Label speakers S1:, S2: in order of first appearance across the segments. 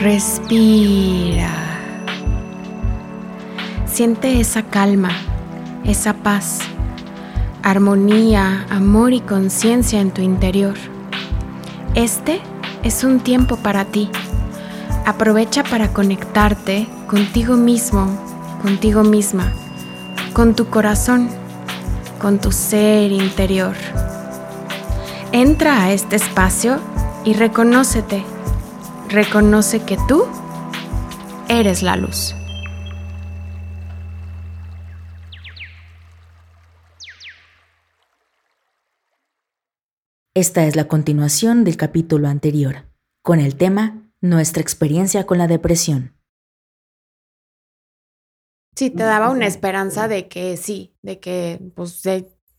S1: Respira. Siente esa calma, esa paz, armonía, amor y conciencia en tu interior. Este es un tiempo para ti. Aprovecha para conectarte contigo mismo, contigo misma, con tu corazón, con tu ser interior. Entra a este espacio y reconócete. Reconoce que tú eres la luz.
S2: Esta es la continuación del capítulo anterior, con el tema Nuestra experiencia con la depresión.
S1: Sí, te daba una esperanza de que sí, de que, pues,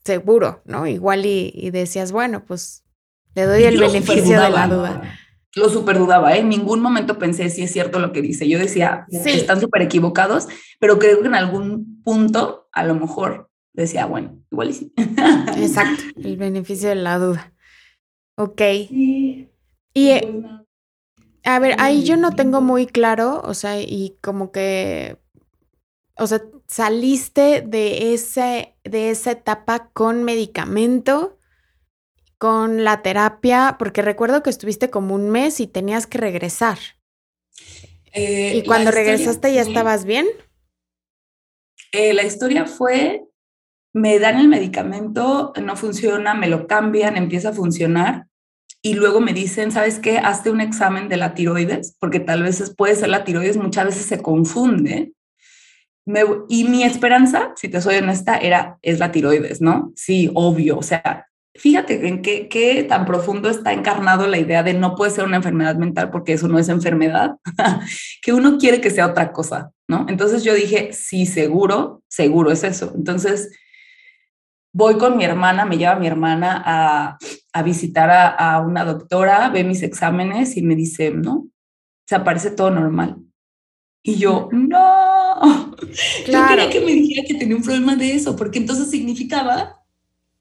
S1: seguro, ¿no? Igual y, decías, bueno, pues, le doy el beneficio de la duda.
S3: Lo super dudaba, ¿eh? En ningún momento pensé si es cierto lo que dice. Yo decía, sí. están súper equivocados, pero creo que en algún punto, a lo mejor, decía, bueno, igual y sí.
S1: Exacto, el beneficio de la duda. Ok. Y, eh, a ver, ahí yo no tengo muy claro, o sea, y como que, o sea, saliste de, ese, de esa etapa con medicamento, con la terapia, porque recuerdo que estuviste como un mes y tenías que regresar. Eh, ¿Y cuando regresaste ya estabas bien?
S3: Eh, la historia fue me dan el medicamento, no funciona, me lo cambian, empieza a funcionar y luego me dicen, ¿sabes qué? Hazte un examen de la tiroides, porque tal vez puede ser la tiroides, muchas veces se confunde. y mi esperanza, si te soy honesta, era, es la tiroides, ¿no? Sí, obvio, o sea, fíjate en qué, qué tan profundo está encarnado la idea de no puede ser una enfermedad mental porque eso no es enfermedad, que uno quiere que sea otra cosa, ¿no? Entonces yo dije, sí, seguro, seguro es eso. Entonces voy con mi hermana, me lleva mi hermana a, a visitar a, una doctora, ve mis exámenes y me dice, no, se aparece todo normal. Y yo, no, yo quería que me dijera que tenía un problema de eso, porque entonces significaba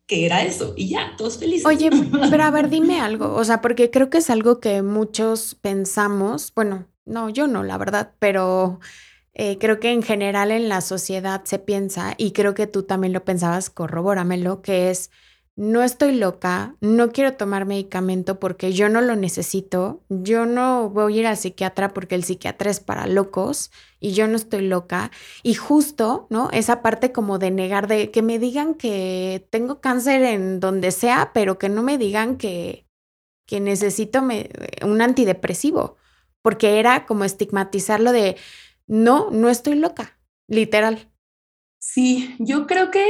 S3: que era eso y ya, todos felices.
S1: Oye, pero a ver, dime algo, o sea, porque creo que es algo que muchos pensamos, bueno, no, yo no, la verdad, pero eh, creo que en general en la sociedad se piensa, y creo que tú también lo pensabas, corrobóramelo, que es, no estoy loca, no quiero tomar medicamento porque yo no lo necesito, yo no voy a ir al psiquiatra porque el psiquiatra es para locos y yo no estoy loca. Y justo, ¿no? Esa parte como de negar, de que me digan que tengo cáncer en donde sea, pero que no me digan que, que necesito un antidepresivo, porque era como estigmatizarlo de no, no estoy loca, literal.
S3: Sí, yo creo que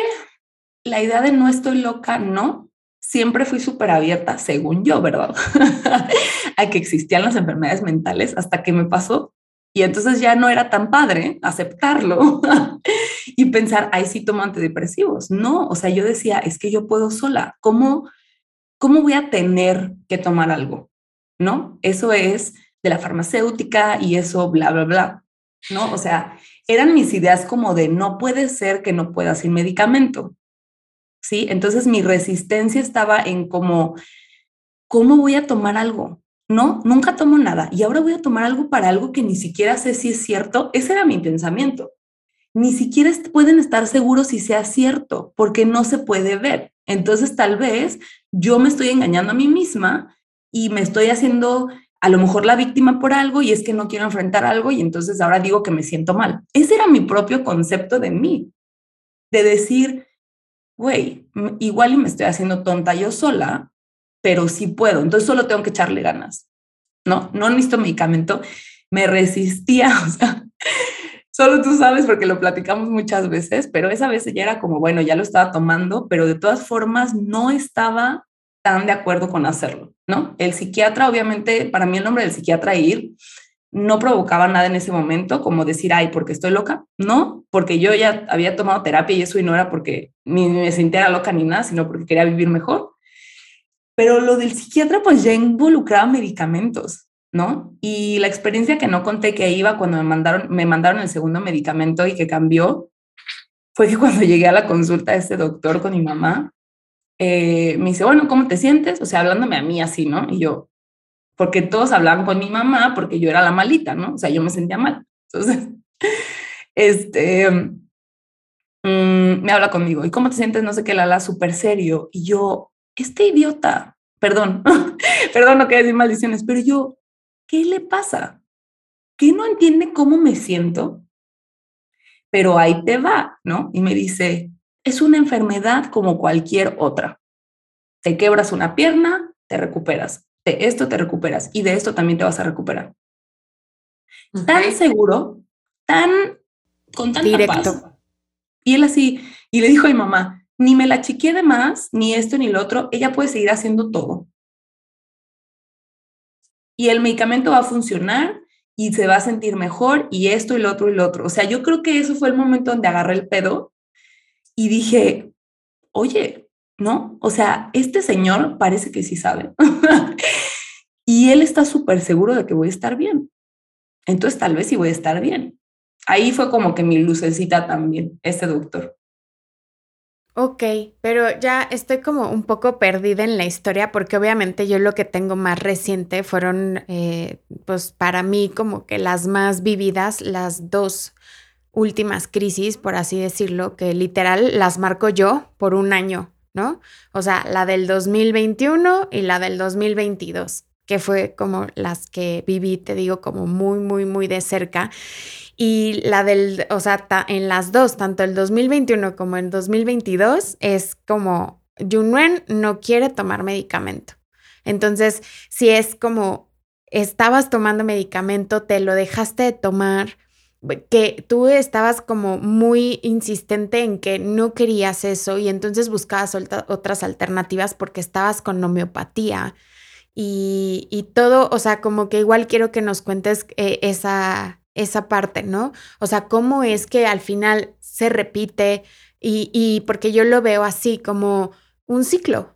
S3: la idea de no estoy loca, no, siempre fui súper abierta, según yo, ¿verdad? a que existían las enfermedades mentales hasta que me pasó. Y entonces ya no era tan padre aceptarlo y pensar, ay, sí tomo antidepresivos. No, o sea, yo decía, es que yo puedo sola. ¿Cómo, cómo voy a tener que tomar algo? ¿No? Eso es de la farmacéutica y eso, bla, bla, bla. ¿no? O sea, eran mis ideas como de no puede ser que no pueda sin medicamento, ¿sí? Entonces mi resistencia estaba en como, ¿cómo voy a tomar algo? No, nunca tomo nada y ahora voy a tomar algo para algo que ni siquiera sé si es cierto. Ese era mi pensamiento. Ni siquiera pueden estar seguros si sea cierto porque no se puede ver. Entonces tal vez yo me estoy engañando a mí misma y me estoy haciendo a lo mejor la víctima por algo y es que no quiero enfrentar algo y entonces ahora digo que me siento mal. Ese era mi propio concepto de mí, de decir, güey, igual y me estoy haciendo tonta yo sola, pero sí puedo, entonces solo tengo que echarle ganas. No, no necesito medicamento, me resistía, o sea, solo tú sabes porque lo platicamos muchas veces, pero esa vez ya era como, bueno, ya lo estaba tomando, pero de todas formas no estaba tan de acuerdo con hacerlo, ¿no? El psiquiatra, obviamente, para mí el nombre del psiquiatra ir no provocaba nada en ese momento, como decir, ay, porque estoy loca, no, porque yo ya había tomado terapia y eso y no era porque ni me sentía loca ni nada, sino porque quería vivir mejor. Pero lo del psiquiatra, pues ya involucraba medicamentos, ¿no? Y la experiencia que no conté que iba cuando me mandaron, me mandaron el segundo medicamento y que cambió, fue que cuando llegué a la consulta de este doctor con mi mamá, eh, me dice, bueno, ¿cómo te sientes? O sea, hablándome a mí así, ¿no? Y yo, porque todos hablaban con mi mamá porque yo era la malita, ¿no? O sea, yo me sentía mal. Entonces, este, mm, me habla conmigo, ¿y cómo te sientes? No sé qué, la la, súper serio. Y yo, este idiota, perdón, perdón, no quiero decir maldiciones, pero yo, ¿qué le pasa? ¿Qué no entiende cómo me siento? Pero ahí te va, ¿no? Y me dice, es una enfermedad como cualquier otra. Te quebras una pierna, te recuperas. De esto te recuperas y de esto también te vas a recuperar. Tan seguro, tan con tanta Directo. Y él así, y le dijo a mi mamá, ni me la chiqué de más, ni esto ni lo otro, ella puede seguir haciendo todo. Y el medicamento va a funcionar y se va a sentir mejor y esto y lo otro y lo otro. O sea, yo creo que eso fue el momento donde agarré el pedo y dije, oye, ¿no? O sea, este señor parece que sí sabe. y él está súper seguro de que voy a estar bien. Entonces, tal vez sí voy a estar bien. Ahí fue como que mi lucecita también, este doctor.
S1: Ok, pero ya estoy como un poco perdida en la historia porque obviamente yo lo que tengo más reciente fueron, eh, pues para mí como que las más vividas, las dos últimas crisis, por así decirlo, que literal las marco yo por un año, ¿no? O sea, la del 2021 y la del 2022, que fue como las que viví, te digo, como muy, muy, muy de cerca. Y la del, o sea, en las dos, tanto el 2021 como el 2022, es como Junwen no quiere tomar medicamento. Entonces, si es como estabas tomando medicamento, te lo dejaste de tomar, que tú estabas como muy insistente en que no querías eso y entonces buscabas otras alternativas porque estabas con homeopatía y, y, todo, o sea, como que igual quiero que nos cuentes eh, esa, esa parte, ¿no? O sea, cómo es que al final se repite y, y porque yo lo veo así como un ciclo.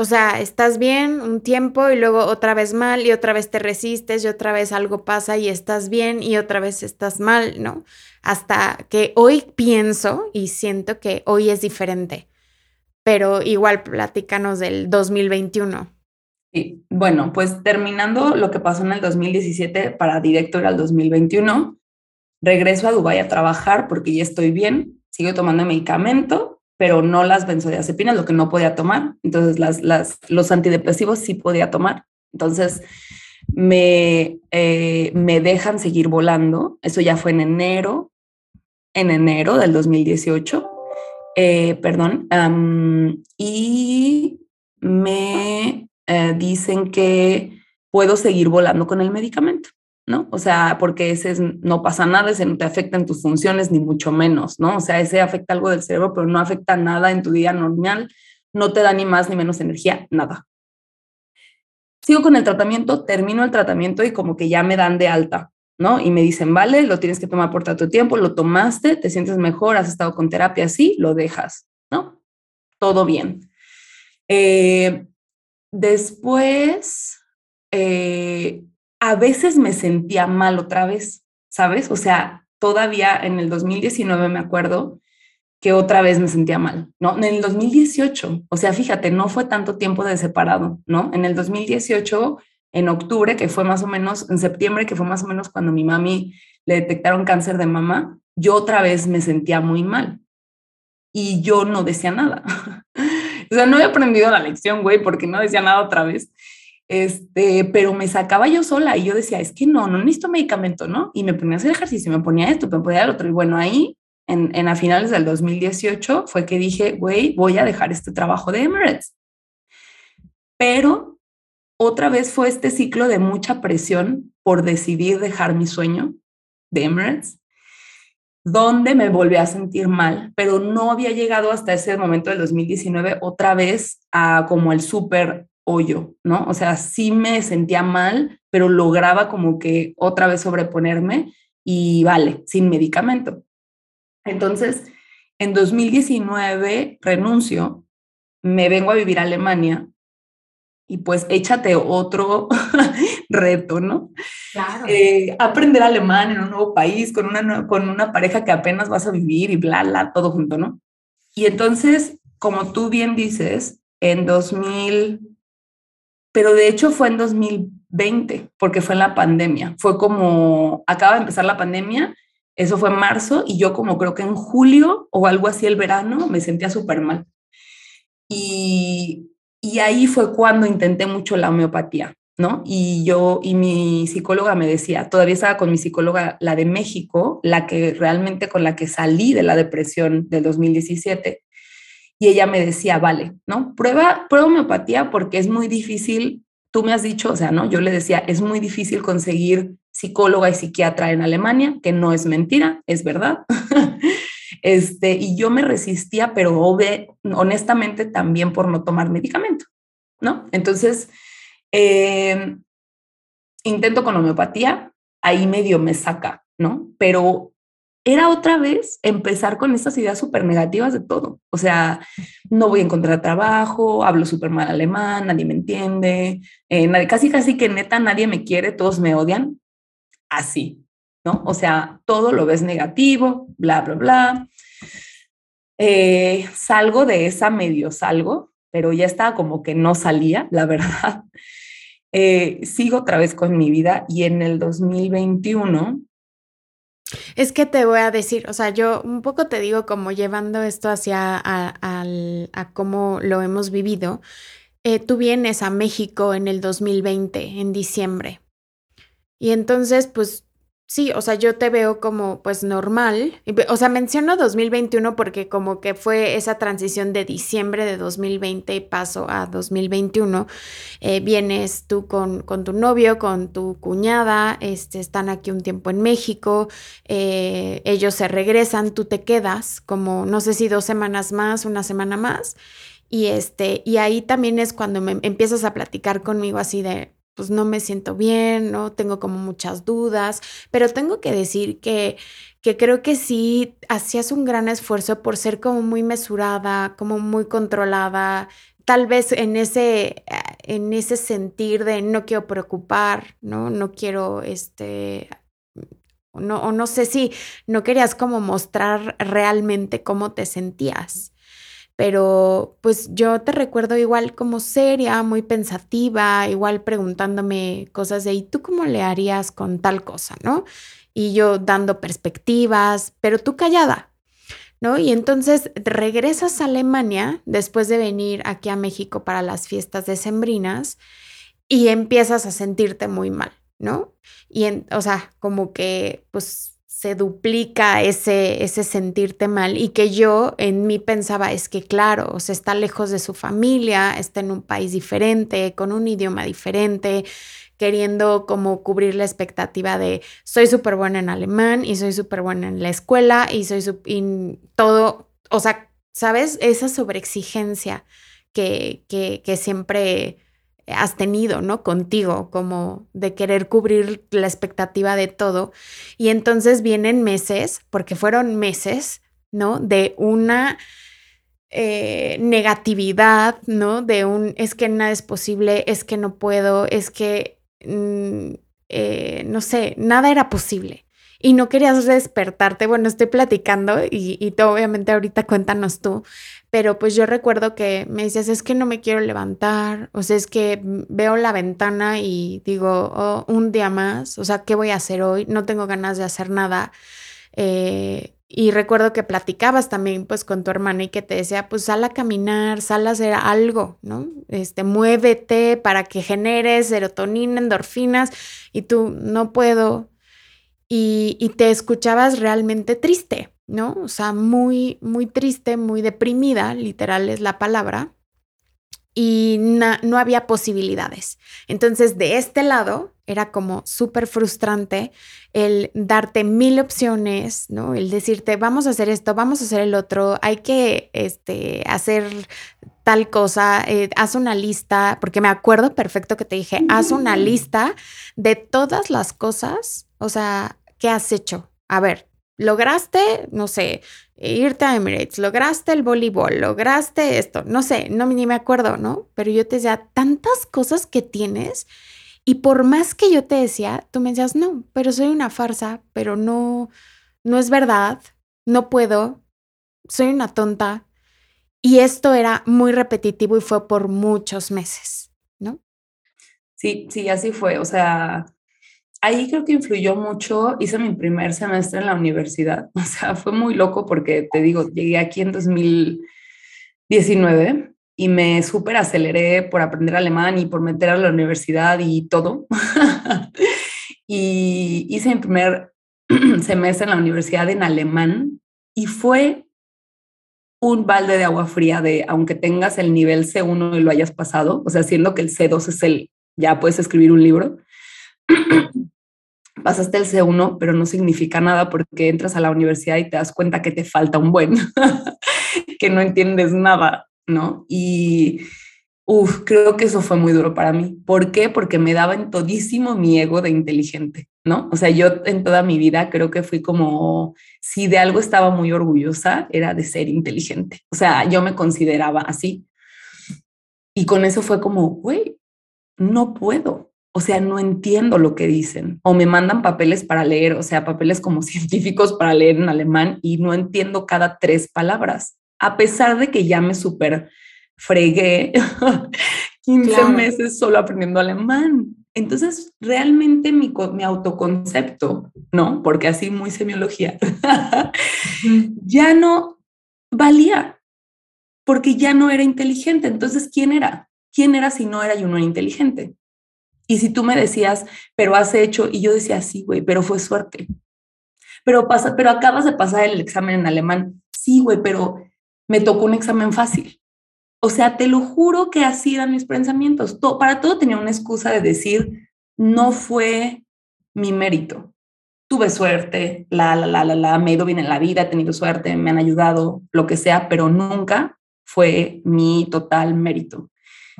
S1: O sea, estás bien un tiempo y luego otra vez mal y otra vez te resistes y otra vez algo pasa y estás bien y otra vez estás mal, ¿no? Hasta que hoy pienso y siento que hoy es diferente. Pero igual platícanos del 2021.
S3: Sí, bueno, pues terminando lo que pasó en el 2017 para directo era el 2021, regreso a Dubái a trabajar porque ya estoy bien, sigo tomando medicamento, pero no las benzodiazepinas, lo que no podía tomar. Entonces, las, las, los antidepresivos sí podía tomar. Entonces, me, eh, me dejan seguir volando. Eso ya fue en enero, en enero del 2018, eh, perdón. y me eh, dicen que puedo seguir volando con el medicamento, ¿no? O sea, porque ese no pasa nada, ese no te afecta en tus funciones, ni mucho menos, ¿no? O sea, ese afecta algo del cerebro, pero no afecta nada en tu día normal, no te da ni más ni menos energía, nada. Sigo con el tratamiento, termino el tratamiento y como que ya me dan de alta, ¿no? Y me dicen, vale, lo tienes que tomar por tanto tiempo, lo tomaste, te sientes mejor, has estado con terapia, sí, lo dejas, ¿no? Todo bien. Eh, Después, eh, a veces me sentía mal otra vez, ¿sabes? O sea, todavía en el 2019 me acuerdo que otra vez me sentía mal, ¿no? En el 2018, o sea, fíjate, no fue tanto tiempo de separado, ¿no? En el 2018, en octubre, que fue más o menos, en septiembre, que fue más o menos cuando mi mami le detectaron cáncer de mama, yo otra vez me sentía muy mal y yo no decía nada. O sea, no he aprendido la lección, güey, porque no decía nada otra vez. Este, pero me sacaba yo sola y yo decía, es que no, no necesito medicamento, ¿no? Y me ponía a hacer ejercicio, me ponía esto, me ponía el otro. Y bueno, ahí, en, en a finales del 2018, fue que dije, güey, voy a dejar este trabajo de Emirates. Pero otra vez fue este ciclo de mucha presión por decidir dejar mi sueño de Emirates donde me volví a sentir mal, pero no había llegado hasta ese momento del 2019 otra vez a como el súper hoyo, ¿no? O sea, sí me sentía mal, pero lograba como que otra vez sobreponerme y vale, sin medicamento. Entonces, en 2019 renuncio, me vengo a vivir a Alemania y pues échate otro reto, ¿no? Claro. Eh, aprender alemán en un nuevo país, con una, con una pareja que apenas vas a vivir y bla, bla, todo junto, ¿no? Y entonces, como tú bien dices, en 2000, pero de hecho fue en 2000, 2020, porque fue en la pandemia. Fue como, acaba de empezar la pandemia, eso fue en marzo, y yo como creo que en julio o algo así el verano me sentía súper mal. Y, y ahí fue cuando intenté mucho la homeopatía, ¿no? Y yo, y mi psicóloga me decía, todavía estaba con mi psicóloga, la de México, la que realmente con la que salí de la depresión del 2017, y ella me decía, vale, ¿no? Prueba, prueba homeopatía porque es muy difícil, tú me has dicho, o sea, ¿no? Yo le decía, es muy difícil conseguir psicóloga y psiquiatra en Alemania, que no es mentira, es verdad. este, y yo me resistía, pero honestamente también por no tomar medicamento, ¿no? Entonces, eh, intento con homeopatía, ahí medio me saca, ¿no? Pero era otra vez empezar con estas ideas súper negativas de todo. O sea, no voy a encontrar trabajo, hablo súper mal alemán, nadie me entiende, eh, nadie, casi casi que neta nadie me quiere, todos me odian. Así, ¿no? O sea, todo lo ves negativo, bla, bla, bla. Eh, salgo de esa medio salgo, pero ya estaba como que no salía, la verdad. Eh, sigo otra vez con mi vida y en el 2021
S1: es que te voy a decir, o sea, yo un poco te digo como llevando esto hacia a, a, cómo lo hemos vivido. Eh, tú vienes a México en el 2020, en diciembre. Y entonces, pues Sí, o sea, yo te veo como pues normal. O sea, menciono 2021 porque como que fue esa transición de diciembre de 2020 y paso a 2021. Eh, vienes tú con, con, tu novio, con tu cuñada, este, están aquí un tiempo en México, eh, ellos se regresan, tú te quedas como no sé si dos semanas más, una semana más. Y, este, y ahí también es cuando me empiezas a platicar conmigo así de, pues no me siento bien, ¿no? Tengo como muchas dudas, pero tengo que decir que, que creo que sí hacías un gran esfuerzo por ser como muy mesurada, como muy controlada, tal vez en ese, en ese sentir de no quiero preocupar, ¿no? No quiero, este, no, o no sé si no querías como mostrar realmente cómo te sentías pero pues yo te recuerdo igual como seria, muy pensativa, igual preguntándome cosas de, ¿y tú cómo le harías con tal cosa, no? Y yo dando perspectivas, pero tú callada, ¿no? Y entonces regresas a Alemania después de venir aquí a México para las fiestas decembrinas y empiezas a sentirte muy mal, ¿no? Y, en, o sea, como que, pues se duplica ese, ese sentirte mal y que yo en mí pensaba es que claro, o sea, está lejos de su familia, está en un país diferente, con un idioma diferente, queriendo como cubrir la expectativa de soy súper buena en alemán y soy súper buena en la escuela y soy y todo, o sea, ¿sabes? Esa sobreexigencia que, que, que siempre has tenido, ¿no? Contigo, como de querer cubrir la expectativa de todo. Y entonces vienen meses, porque fueron meses, ¿no? De una eh, negatividad, ¿no? De un es que nada es posible, es que no puedo, es que, mm, eh, no sé, nada era posible y no querías despertarte. Bueno, estoy platicando y, y obviamente ahorita cuéntanos tú, pero pues yo recuerdo que me decías, es que no me quiero levantar, o sea, es que veo la ventana y digo, oh, un día más, o sea, ¿qué voy a hacer hoy? No tengo ganas de hacer nada. Eh, y recuerdo que platicabas también pues con tu hermana y que te decía, pues sal a caminar, sal a hacer algo, ¿no? Este, muévete para que generes serotonina, endorfinas y tú no puedo, y, te escuchabas realmente triste, ¿no? O sea, muy, muy triste, muy deprimida, literal es la palabra, y no había posibilidades. Entonces, de este lado, era como súper frustrante el darte mil opciones, ¿no? El decirte, vamos a hacer esto, vamos a hacer el otro, hay que este, hacer tal cosa, eh, haz una lista, porque me acuerdo perfecto que te dije, haz una lista de todas las cosas, o sea, ¿qué has hecho? A ver, lograste, no sé, irte a Emirates, lograste el voleibol, lograste esto, no sé, no ni me acuerdo, ¿no? Pero yo te decía, tantas cosas que tienes y por más que yo te decía, tú me decías, no, pero soy una farsa, pero no, no es verdad, no puedo, soy una tonta. Y esto era muy repetitivo y fue por muchos meses, ¿no?
S3: Sí, sí, así fue. O sea, ahí creo que influyó mucho. Hice mi primer semestre en la universidad. O sea, fue muy loco porque te digo, llegué aquí en 2019 y me súper aceleré por aprender alemán y por meter a la universidad y todo. y hice mi primer semestre en la universidad en alemán y fue un balde de agua fría de, aunque tengas el nivel C1 y lo hayas pasado, o sea, siendo que el C2 es el, ya puedes escribir un libro, pasaste el C1, pero no significa nada porque entras a la universidad y te das cuenta que te falta un buen, que no entiendes nada, ¿no? Y Uf, creo que eso fue muy duro para mí. ¿Por qué? Porque me daba en todísimo mi ego de inteligente, ¿no? O sea, yo en toda mi vida creo que fui como, si de algo estaba muy orgullosa, era de ser inteligente. O sea, yo me consideraba así. Y con eso fue como, güey, no puedo. O sea, no entiendo lo que dicen. O me mandan papeles para leer, o sea, papeles como científicos para leer en alemán y no entiendo cada tres palabras. A pesar de que ya me super fregué 15 meses solo aprendiendo alemán. Entonces, realmente mi, mi autoconcepto, ¿no? Porque así muy semiología, ya no valía, porque ya no era inteligente. Entonces, ¿quién era? ¿Quién era si no era yo no era inteligente? Y si tú me decías, pero has hecho, y yo decía, sí, güey, pero fue suerte. Pero, pasa, pero acabas de pasar el examen en alemán. Sí, güey, pero me tocó un examen fácil. O sea, te lo juro que así eran mis pensamientos. para todo tenía una excusa de decir, no fue mi mérito. Tuve suerte, la, la, la, la, me he ido bien en la vida, he tenido suerte, me han ayudado, lo que sea, pero nunca fue mi total mérito.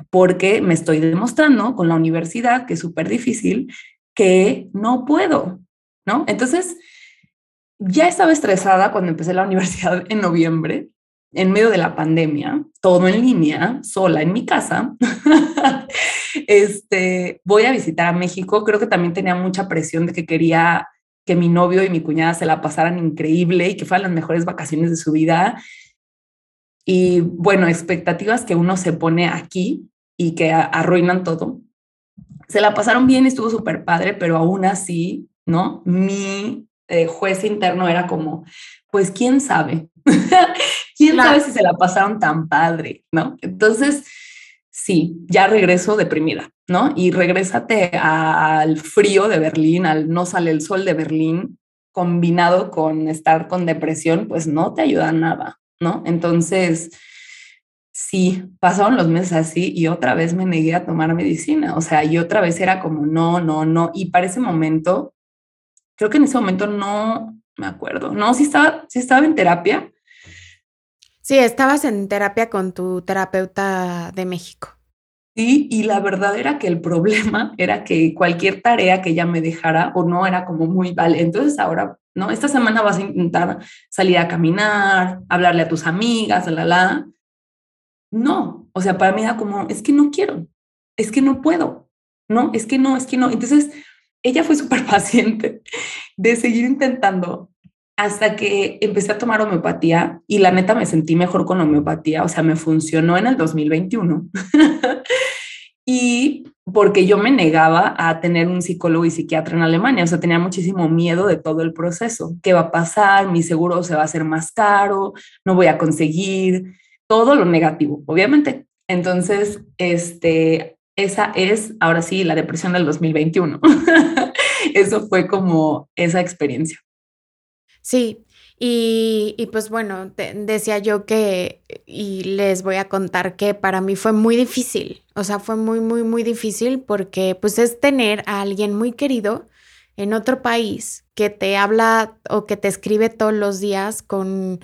S3: Porque me estoy demostrando con la universidad, que es súper difícil, que no puedo, ¿no? Entonces, ya estaba estresada cuando empecé la universidad en noviembre en medio de la pandemia, todo en línea, sola en mi casa, este, voy a visitar a México. Creo que también tenía mucha presión de que quería que mi novio y mi cuñada se la pasaran increíble y que fueran las mejores vacaciones de su vida. Y bueno, expectativas que uno se pone aquí y que arruinan todo. Se la pasaron bien, estuvo súper padre, pero aún así, ¿no? Mi eh, juez interno era como, pues quién sabe, quién sabe si se la pasaron tan padre, ¿no? Entonces, sí, ya regreso deprimida, ¿no? Y regrésate al frío de Berlín, al no sale el sol de Berlín, combinado con estar con depresión, pues no te ayuda nada, ¿no? Entonces, sí, pasaron los meses así y otra vez me negué a tomar medicina, o sea, y otra vez era como, no, no, no, y para ese momento creo que en ese momento no me acuerdo. No, sí estaba, sí estaba en terapia.
S1: Sí, estabas en terapia con tu terapeuta de México.
S3: Sí, y la verdad era que el problema era que cualquier tarea que ella me dejara o no era como muy vale. Entonces ahora, ¿no? Esta semana vas a intentar salir a caminar, hablarle a tus amigas, la, la. No, o sea, para mí era como, es que no quiero, es que no puedo, no, es que no, es que no. Entonces, ella fue súper paciente de seguir intentando hasta que empecé a tomar homeopatía y la neta me sentí mejor con homeopatía, o sea, me funcionó en el 2021. y porque yo me negaba a tener un psicólogo y psiquiatra en Alemania, o sea, tenía muchísimo miedo de todo el proceso. ¿Qué va a pasar? Mi seguro se va a hacer más caro, no voy a conseguir, todo lo negativo, obviamente. Entonces, este, esa es, ahora sí, la depresión del 2021. Eso fue como esa experiencia.
S1: Sí, y, y pues bueno, decía yo que, y les voy a contar que para mí fue muy difícil, o sea, fue muy, muy, muy difícil porque pues es tener a alguien muy querido en otro país que te habla o que te escribe todos los días con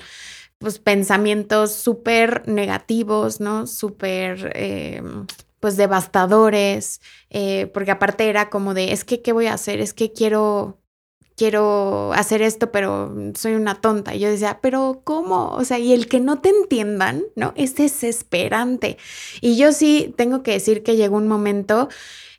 S1: pues pensamientos súper negativos, ¿no? Súper... Eh, pues devastadores, eh, porque aparte era como de, es que, ¿qué voy a hacer? Es que quiero, quiero hacer esto, pero soy una tonta. Y yo decía, pero ¿cómo? O sea, y el que no te entiendan, ¿no? Es desesperante. Y yo sí tengo que decir que llegó un momento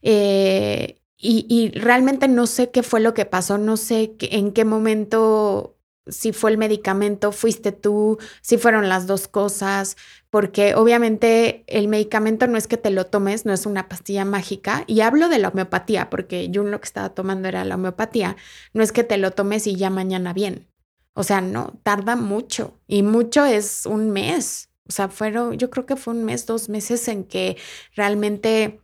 S1: eh, y, y, realmente no sé qué fue lo que pasó, no sé en qué momento si fue el medicamento, fuiste tú, si fueron las dos cosas, porque obviamente el medicamento no es que te lo tomes, no es una pastilla mágica, y hablo de la homeopatía, porque yo lo que estaba tomando era la homeopatía, no es que te lo tomes y ya mañana bien. O sea, no, tarda mucho, y mucho es un mes. O sea, fueron, yo creo que fue un mes, dos meses en que realmente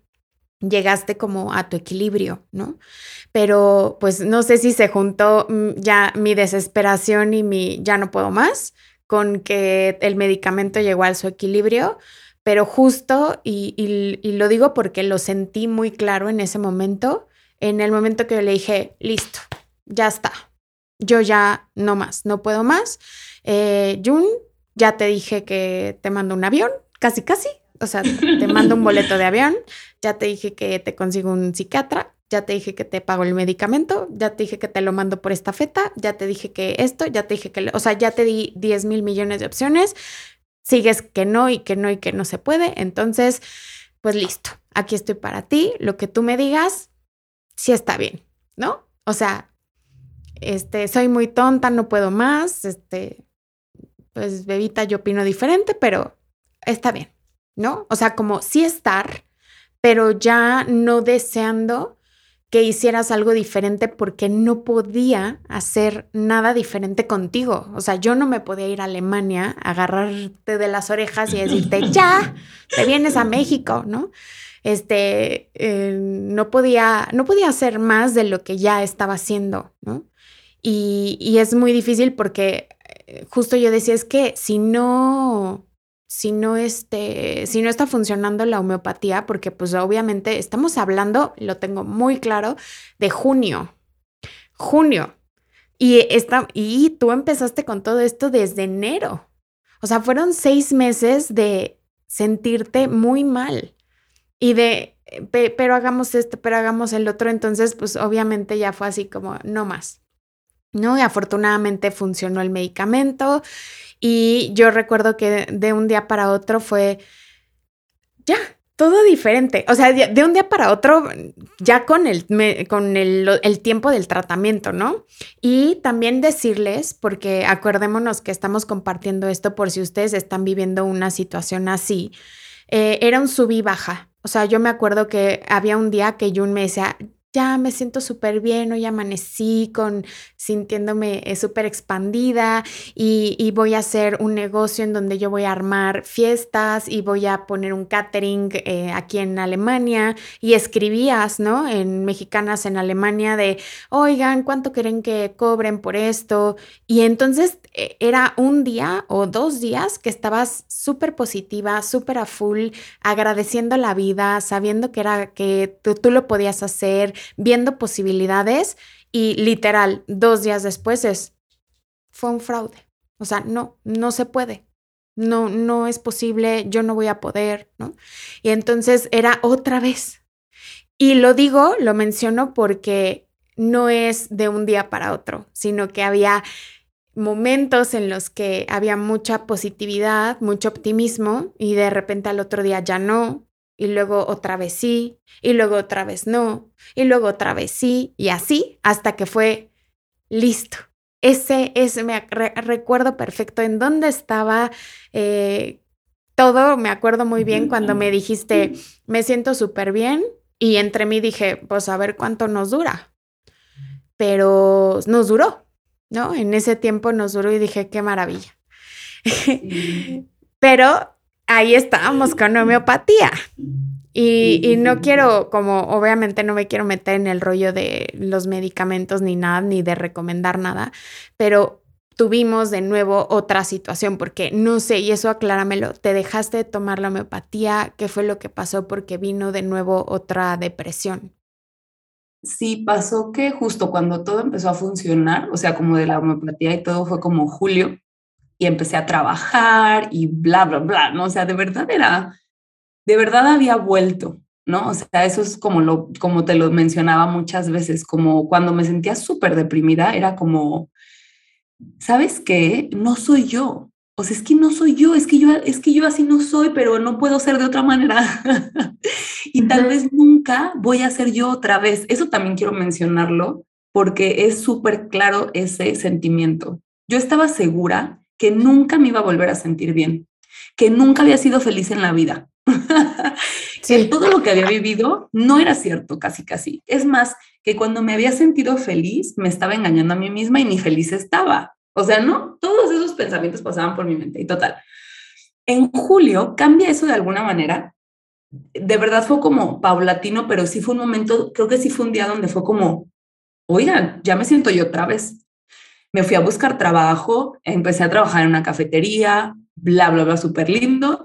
S1: llegaste como a tu equilibrio, ¿no? Pero pues no sé si se juntó mm, ya mi desesperación y mi ya no puedo más con que el medicamento llegó a su equilibrio, pero justo, y, lo digo porque lo sentí muy claro en ese momento, en el momento que yo le dije, listo, ya está, yo ya no más, no puedo más. Eh, Jun, ya te dije que te mando un avión, casi, casi, o sea, te mando un boleto de avión, ya te dije que te consigo un psiquiatra, ya te dije que te pago el medicamento, ya te dije que te lo mando por esta feta, ya te dije que esto, ya te dije que, o sea, ya te di 10 mil millones de opciones, sigues que no y que no y que no se puede, entonces, pues listo, aquí estoy para ti, lo que tú me digas, sí está bien, ¿no? O sea, este, soy muy tonta, no puedo más, este, pues bebita, yo opino diferente, pero está bien. ¿No? O sea, como sí estar, pero ya no deseando que hicieras algo diferente porque no podía hacer nada diferente contigo. O sea, yo no me podía ir a Alemania, agarrarte de las orejas y decirte, ya, te vienes a México, ¿no? Este, eh, no, podía, no podía hacer más de lo que ya estaba haciendo, ¿no? Y, y es muy difícil porque eh, justo yo decía, es que si no si no, este, si no está funcionando la homeopatía, porque pues obviamente estamos hablando, lo tengo muy claro, de junio. Junio. Y, y tú empezaste con todo esto desde enero. O sea, fueron seis meses de sentirte muy mal y de, pero hagamos esto, pero hagamos el otro. Entonces, pues obviamente ya fue así como, no más. ¿No? Y afortunadamente funcionó el medicamento y yo recuerdo que de un día para otro fue, ya, todo diferente. O sea, de un día para otro, ya con el, con el, el, tiempo del tratamiento, ¿no? Y también decirles, porque acuérdémonos que estamos compartiendo esto por si ustedes están viviendo una situación así, eh, era un sub y baja. O sea, yo me acuerdo que había un día que Jun me decía, ya me siento súper bien, hoy amanecí con sintiéndome eh, súper expandida y, voy a hacer un negocio en donde yo voy a armar fiestas y voy a poner un catering eh, aquí en Alemania y escribías, ¿no? En mexicanas en Alemania de, oigan, ¿cuánto quieren que cobren por esto? Y entonces eh, era un día o dos días que estabas súper positiva, súper a full, agradeciendo la vida, sabiendo que era que tú lo podías hacer, viendo posibilidades y literal, dos días después es, fue un fraude. O sea, no, no se puede. No, no es posible, yo no voy a poder, ¿no? Y entonces era otra vez. Y lo digo, lo menciono porque no es de un día para otro, sino que había momentos en los que había mucha positividad, mucho optimismo y de repente al otro día ya no, y luego otra vez sí, y luego otra vez no, y luego otra vez sí, y así hasta que fue listo. Ese, ese me recuerdo perfecto en dónde estaba eh, todo, me acuerdo muy bien cuando me dijiste, me siento súper bien, y entre mí dije, pues a ver cuánto nos dura. Pero nos duró, ¿no? En ese tiempo nos duró y dije, qué maravilla. Pero ahí estábamos con homeopatía. Y, no quiero, como obviamente no me quiero meter en el rollo de los medicamentos ni nada, ni de recomendar nada, pero tuvimos de nuevo otra situación, porque no sé, y eso acláramelo, ¿te dejaste de tomar la homeopatía? ¿Qué fue lo que pasó? Porque vino de nuevo otra depresión.
S3: Sí, pasó que justo cuando todo empezó a funcionar, o sea, como de la homeopatía y todo fue como julio, y empecé a trabajar y bla, bla, bla, ¿no? O sea, de verdad era, de verdad había vuelto, ¿no? O sea, eso es como, lo, como te lo mencionaba muchas veces, como cuando me sentía súper deprimida, era como, ¿sabes qué? No soy yo. O sea, es que no soy yo, es que yo, es que yo así no soy, pero no puedo ser de otra manera. y tal vez nunca voy a ser yo otra vez. Eso también quiero mencionarlo porque es súper claro ese sentimiento Yo estaba segura que nunca me iba a volver a sentir bien, que nunca había sido feliz en la vida. que todo lo que había vivido no era cierto, casi, casi. Es más, que cuando me había sentido feliz, me estaba engañando a mí misma y ni feliz estaba. O sea, no, todos esos pensamientos pasaban por mi mente y total. En julio cambia eso de alguna manera. De verdad fue como paulatino, pero sí fue un momento, creo que sí fue un día donde fue como, oigan, ya me siento yo otra vez. Me fui a buscar trabajo, empecé a trabajar en una cafetería, bla, bla, bla, súper lindo.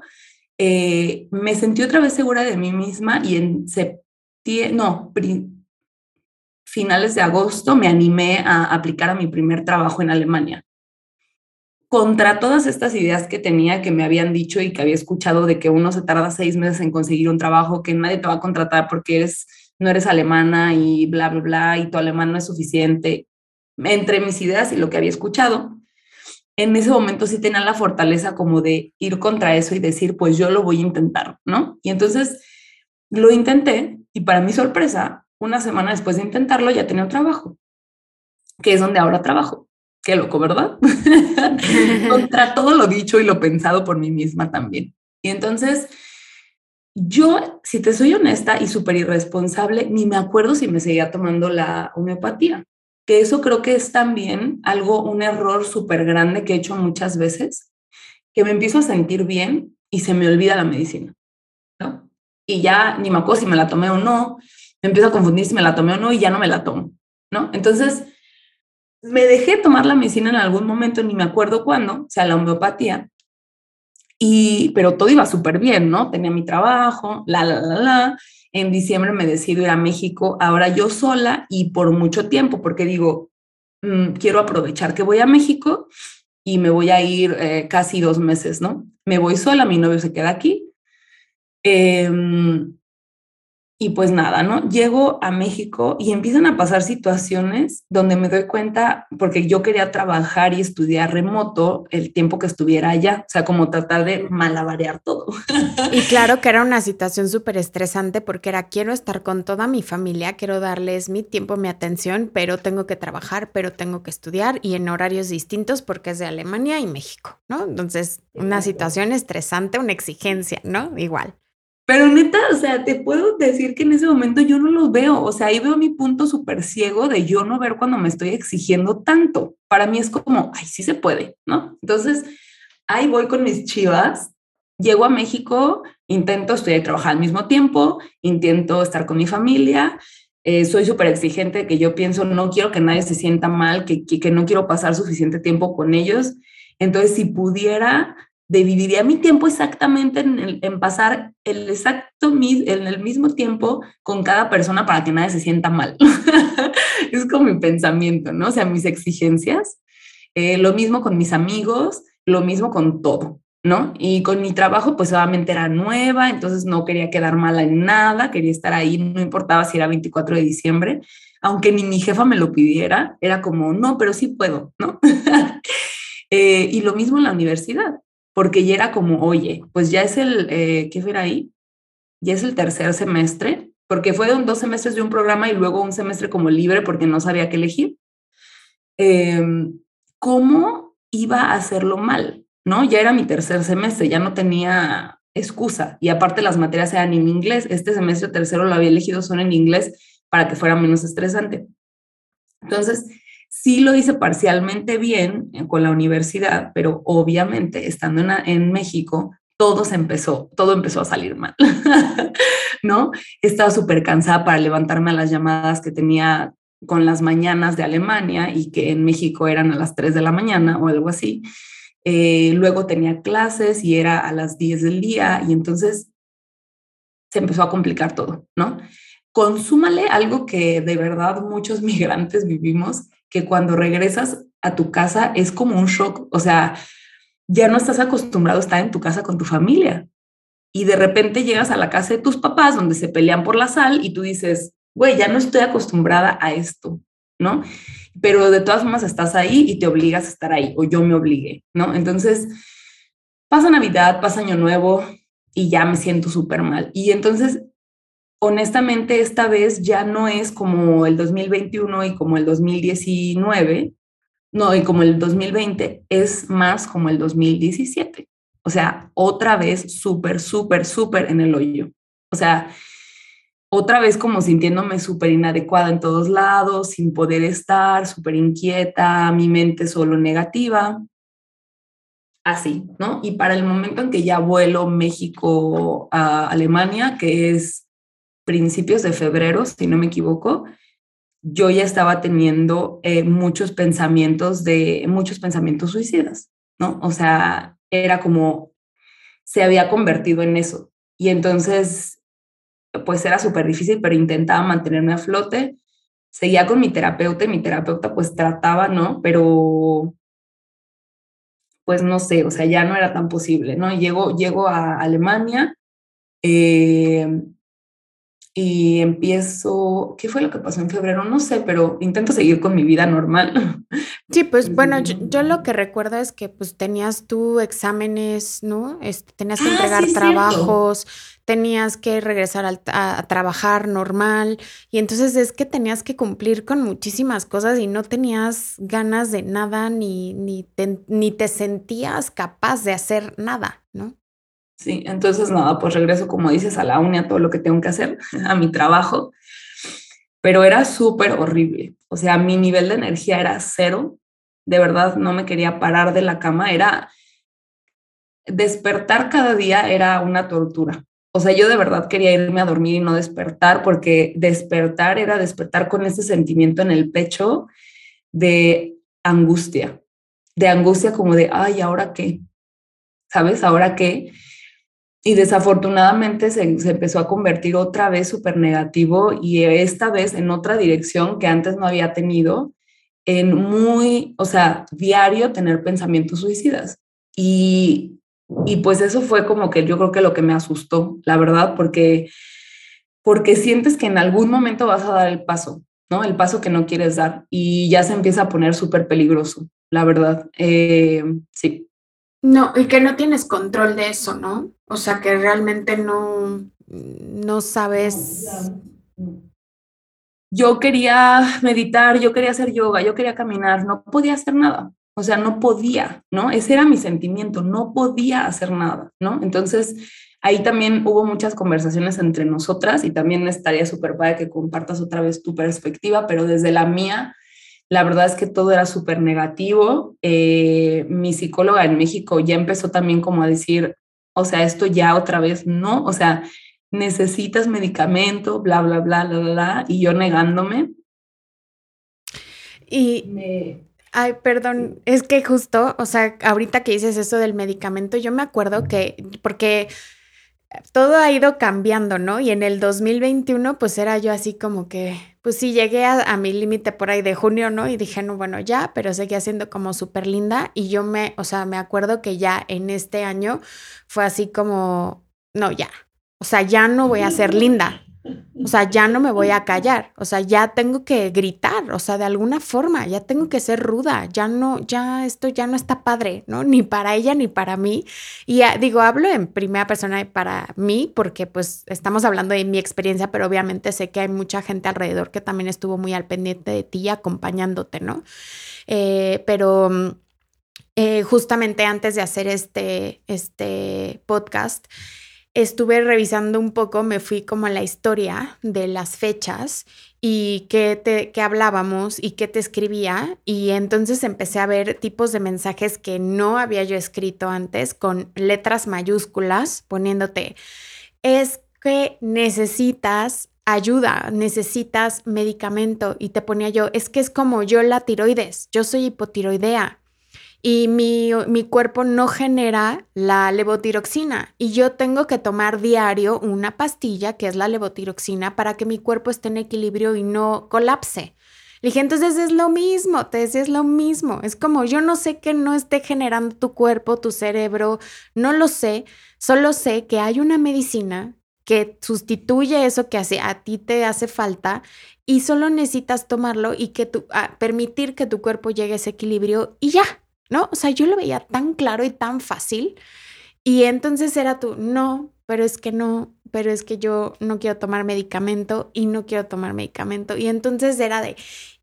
S3: Eh, me sentí otra vez segura de mí misma y en septiembre, no, finales de agosto me animé a aplicar a mi primer trabajo en Alemania. Contra todas estas ideas que tenía, que me habían dicho y que había escuchado de que uno se tarda seis meses en conseguir un trabajo, que nadie te va a contratar porque eres, no eres alemana y bla, bla, bla, y tu alemán no es suficiente. Entre mis ideas y lo que había escuchado, en ese momento sí tenía la fortaleza como de ir contra eso y decir, pues yo lo voy a intentar, ¿no? Y entonces lo intenté y para mi sorpresa, una semana después de intentarlo ya tenía un trabajo, que es donde ahora trabajo. Qué loco, ¿verdad? contra todo lo dicho y lo pensado por mí misma también. Y entonces, yo, si te soy honesta y súper irresponsable, ni me acuerdo si me seguía tomando la homeopatía que eso creo que es también algo, un error súper grande que he hecho muchas veces, que me empiezo a sentir bien y se me olvida la medicina, ¿no? Y ya ni me acuerdo si me la tomé o no, me empiezo a confundir si me la tomé o no y ya no me la tomo, ¿no? Entonces, me dejé tomar la medicina en algún momento, ni me acuerdo cuándo, o sea, la homeopatía, y, pero todo iba súper bien, ¿no? Tenía mi trabajo, la, la, la, la, en diciembre me decido ir a México, ahora yo sola y por mucho tiempo, porque digo, mm, quiero aprovechar que voy a México y me voy a ir eh, casi dos meses, ¿no? Me voy sola, mi novio se queda aquí. Eh, y pues nada, ¿no? Llego a México y empiezan a pasar situaciones donde me doy cuenta, porque yo quería trabajar y estudiar remoto el tiempo que estuviera allá, o sea, como tratar de malabarear todo.
S1: Y claro que era una situación súper estresante porque era, quiero estar con toda mi familia, quiero darles mi tiempo, mi atención, pero tengo que trabajar, pero tengo que estudiar y en horarios distintos porque es de Alemania y México, ¿no? Entonces, una situación estresante, una exigencia, ¿no? Igual.
S3: Pero neta, o sea, te puedo decir que en ese momento yo no los veo, o sea, ahí veo mi punto súper ciego de yo no ver cuando me estoy exigiendo tanto. Para mí es como, ay, sí se puede, ¿no? Entonces, ahí voy con mis chivas, llego a México, intento estudiar y trabajar al mismo tiempo, intento estar con mi familia, eh, soy súper exigente, que yo pienso, no quiero que nadie se sienta mal, que, que, que no quiero pasar suficiente tiempo con ellos. Entonces, si pudiera, dividiría mi tiempo exactamente en, en, pasar el exacto en el mismo tiempo con cada persona para que nadie se sienta mal. es como mi pensamiento, ¿no? O sea, mis exigencias. Eh, lo mismo con mis amigos, lo mismo con todo, ¿no? Y con mi trabajo, pues obviamente era nueva, entonces no quería quedar mala en nada, quería estar ahí, no importaba si era 24 de diciembre, aunque ni mi jefa me lo pidiera, era como, no, pero sí puedo, ¿no? eh, y lo mismo en la universidad porque ya era como, oye, pues ya es el, eh, ¿qué fue ahí? Ya es el tercer semestre, porque fue dos semestres de un programa y luego un semestre como libre porque no sabía qué elegir. Eh, ¿Cómo iba a hacerlo mal? ¿No? Ya era mi tercer semestre, ya no tenía excusa. Y aparte las materias eran en inglés. Este semestre tercero lo había elegido solo en inglés para que fuera menos estresante. Entonces, Sí lo hice parcialmente bien eh, con la universidad, pero obviamente estando en, México, todo se empezó, todo empezó a salir mal, ¿no? Estaba súper cansada para levantarme a las llamadas que tenía con las mañanas de Alemania y que en México eran a las 3 de la mañana o algo así. Eh, luego tenía clases y era a las 10 del día y entonces se empezó a complicar todo, ¿no? Consúmale algo que de verdad muchos migrantes vivimos, que cuando regresas a tu casa es como un shock, o sea, ya no estás acostumbrado a estar en tu casa con tu familia y de repente llegas a la casa de tus papás donde se pelean por la sal y tú dices, güey, ya no estoy acostumbrada a esto, ¿no? Pero de todas formas estás ahí y te obligas a estar ahí, o yo me obligué, ¿no? Entonces, pasa Navidad, pasa Año Nuevo y ya me siento súper mal. Y entonces honestamente esta vez ya no es como el 2021 y como el 2019, no, y como el 2020 es más como el 2017. O sea, otra vez súper, súper, súper en el hoyo. O sea, otra vez como sintiéndome súper inadecuada en todos lados, sin poder estar, súper inquieta, mi mente solo negativa. Así, ¿no? Y para el momento en que ya vuelo México a Alemania, que es principios de febrero, si no me equivoco, yo ya estaba teniendo eh, muchos pensamientos de, muchos pensamientos suicidas, ¿no? O sea, era como, se había convertido en eso. Y entonces, pues era súper difícil, pero intentaba mantenerme a flote. Seguía con mi terapeuta y mi terapeuta pues trataba, ¿no? Pero, pues no sé, o sea, ya no era tan posible, ¿no? Llego, llego a Alemania. Eh, y empiezo, ¿qué fue lo que pasó en febrero? No sé, pero intento seguir con mi vida normal.
S1: Sí, pues bueno, yo, lo que recuerdo es que pues tenías tú exámenes, ¿no? Este, tenías que ah, entregar trabajos, tenías que regresar a, trabajar normal y entonces es que tenías que cumplir con muchísimas cosas y no tenías ganas de nada ni, ni, ni te sentías capaz de hacer nada, ¿no?
S3: Sí, entonces nada, pues regreso, como dices, a la uni, a todo lo que tengo que hacer, a mi trabajo, pero era súper horrible. O sea, mi nivel de energía era cero, de verdad no me quería parar de la cama, era despertar cada día era una tortura. O sea, yo de verdad quería irme a dormir y no despertar, porque despertar era despertar con ese sentimiento en el pecho de angustia, de angustia como de, ay, ¿ahora qué? ¿Sabes? ¿Ahora qué? Y desafortunadamente se, empezó a convertir otra vez súper negativo y esta vez en otra dirección que antes no había tenido, en muy, o sea, diario tener pensamientos suicidas. Y, y pues eso fue como que yo creo que lo que me asustó, la verdad, porque, porque sientes que en algún momento vas a dar el paso, ¿no? El paso que no quieres dar y ya se empieza a poner súper peligroso, la verdad. Eh, sí.
S1: No, y que no tienes control de eso, ¿no? O sea, que realmente no, no sabes.
S3: Yo quería meditar, yo quería hacer yoga, yo quería caminar, no podía hacer nada. O sea, no podía, ¿no? Ese era mi sentimiento, no podía hacer nada, ¿no? Entonces, ahí también hubo muchas conversaciones entre nosotras y también estaría súper padre que compartas otra vez tu perspectiva, pero desde la mía, la verdad es que todo era súper negativo. Eh, mi psicóloga en México ya empezó también como a decir, o sea, esto ya otra vez no, o sea, necesitas medicamento, bla, bla, bla, bla, bla, y yo negándome.
S1: Y, ay, perdón, es que justo, o sea, ahorita que dices eso del medicamento, yo me acuerdo que, porque todo ha ido cambiando, ¿no? Y en el 2021, pues era yo así como que, pues sí, llegué a, mi límite por ahí de junio, ¿no? Y dije, no, bueno, ya, pero seguía siendo como súper linda. Y yo me, o sea, me acuerdo que ya en este año fue así como, no, ya, o sea, ya no voy a ser linda, o sea, ya no me voy a callar, o sea, ya tengo que gritar, o sea, de alguna forma, ya tengo que ser ruda, ya no, ya esto ya no está padre, ¿no? Ni para ella ni para mí. Y digo, hablo en primera persona para mí porque pues estamos hablando de mi experiencia, pero obviamente sé que hay mucha gente alrededor que también estuvo muy al pendiente de ti acompañándote, ¿no? Eh, pero... Eh, justamente antes de hacer este, este podcast, estuve revisando un poco, me fui como a la historia de las fechas y qué, te, hablábamos y qué te escribía. Y entonces empecé a ver tipos de mensajes que no había yo escrito antes con letras mayúsculas poniéndote, es que necesitas ayuda, necesitas medicamento. Y te ponía yo, es que es como yo la tiroides, yo soy hipotiroidea y mi, cuerpo no genera la levotiroxina y yo tengo que tomar diario una pastilla que es la levotiroxina para que mi cuerpo esté en equilibrio y no colapse. Le dije, entonces es lo mismo, te es lo mismo. Es como yo no sé que no esté generando tu cuerpo, tu cerebro, no lo sé, solo sé que hay una medicina que sustituye eso que hace, a ti te hace falta y solo necesitas tomarlo y que tu, permitir que tu cuerpo llegue a ese equilibrio y ya, ¿no? O sea, yo lo veía tan claro y tan fácil. Y entonces era tú, no, pero es que no, pero es que yo no quiero tomar medicamento y no quiero tomar medicamento. Y entonces era de,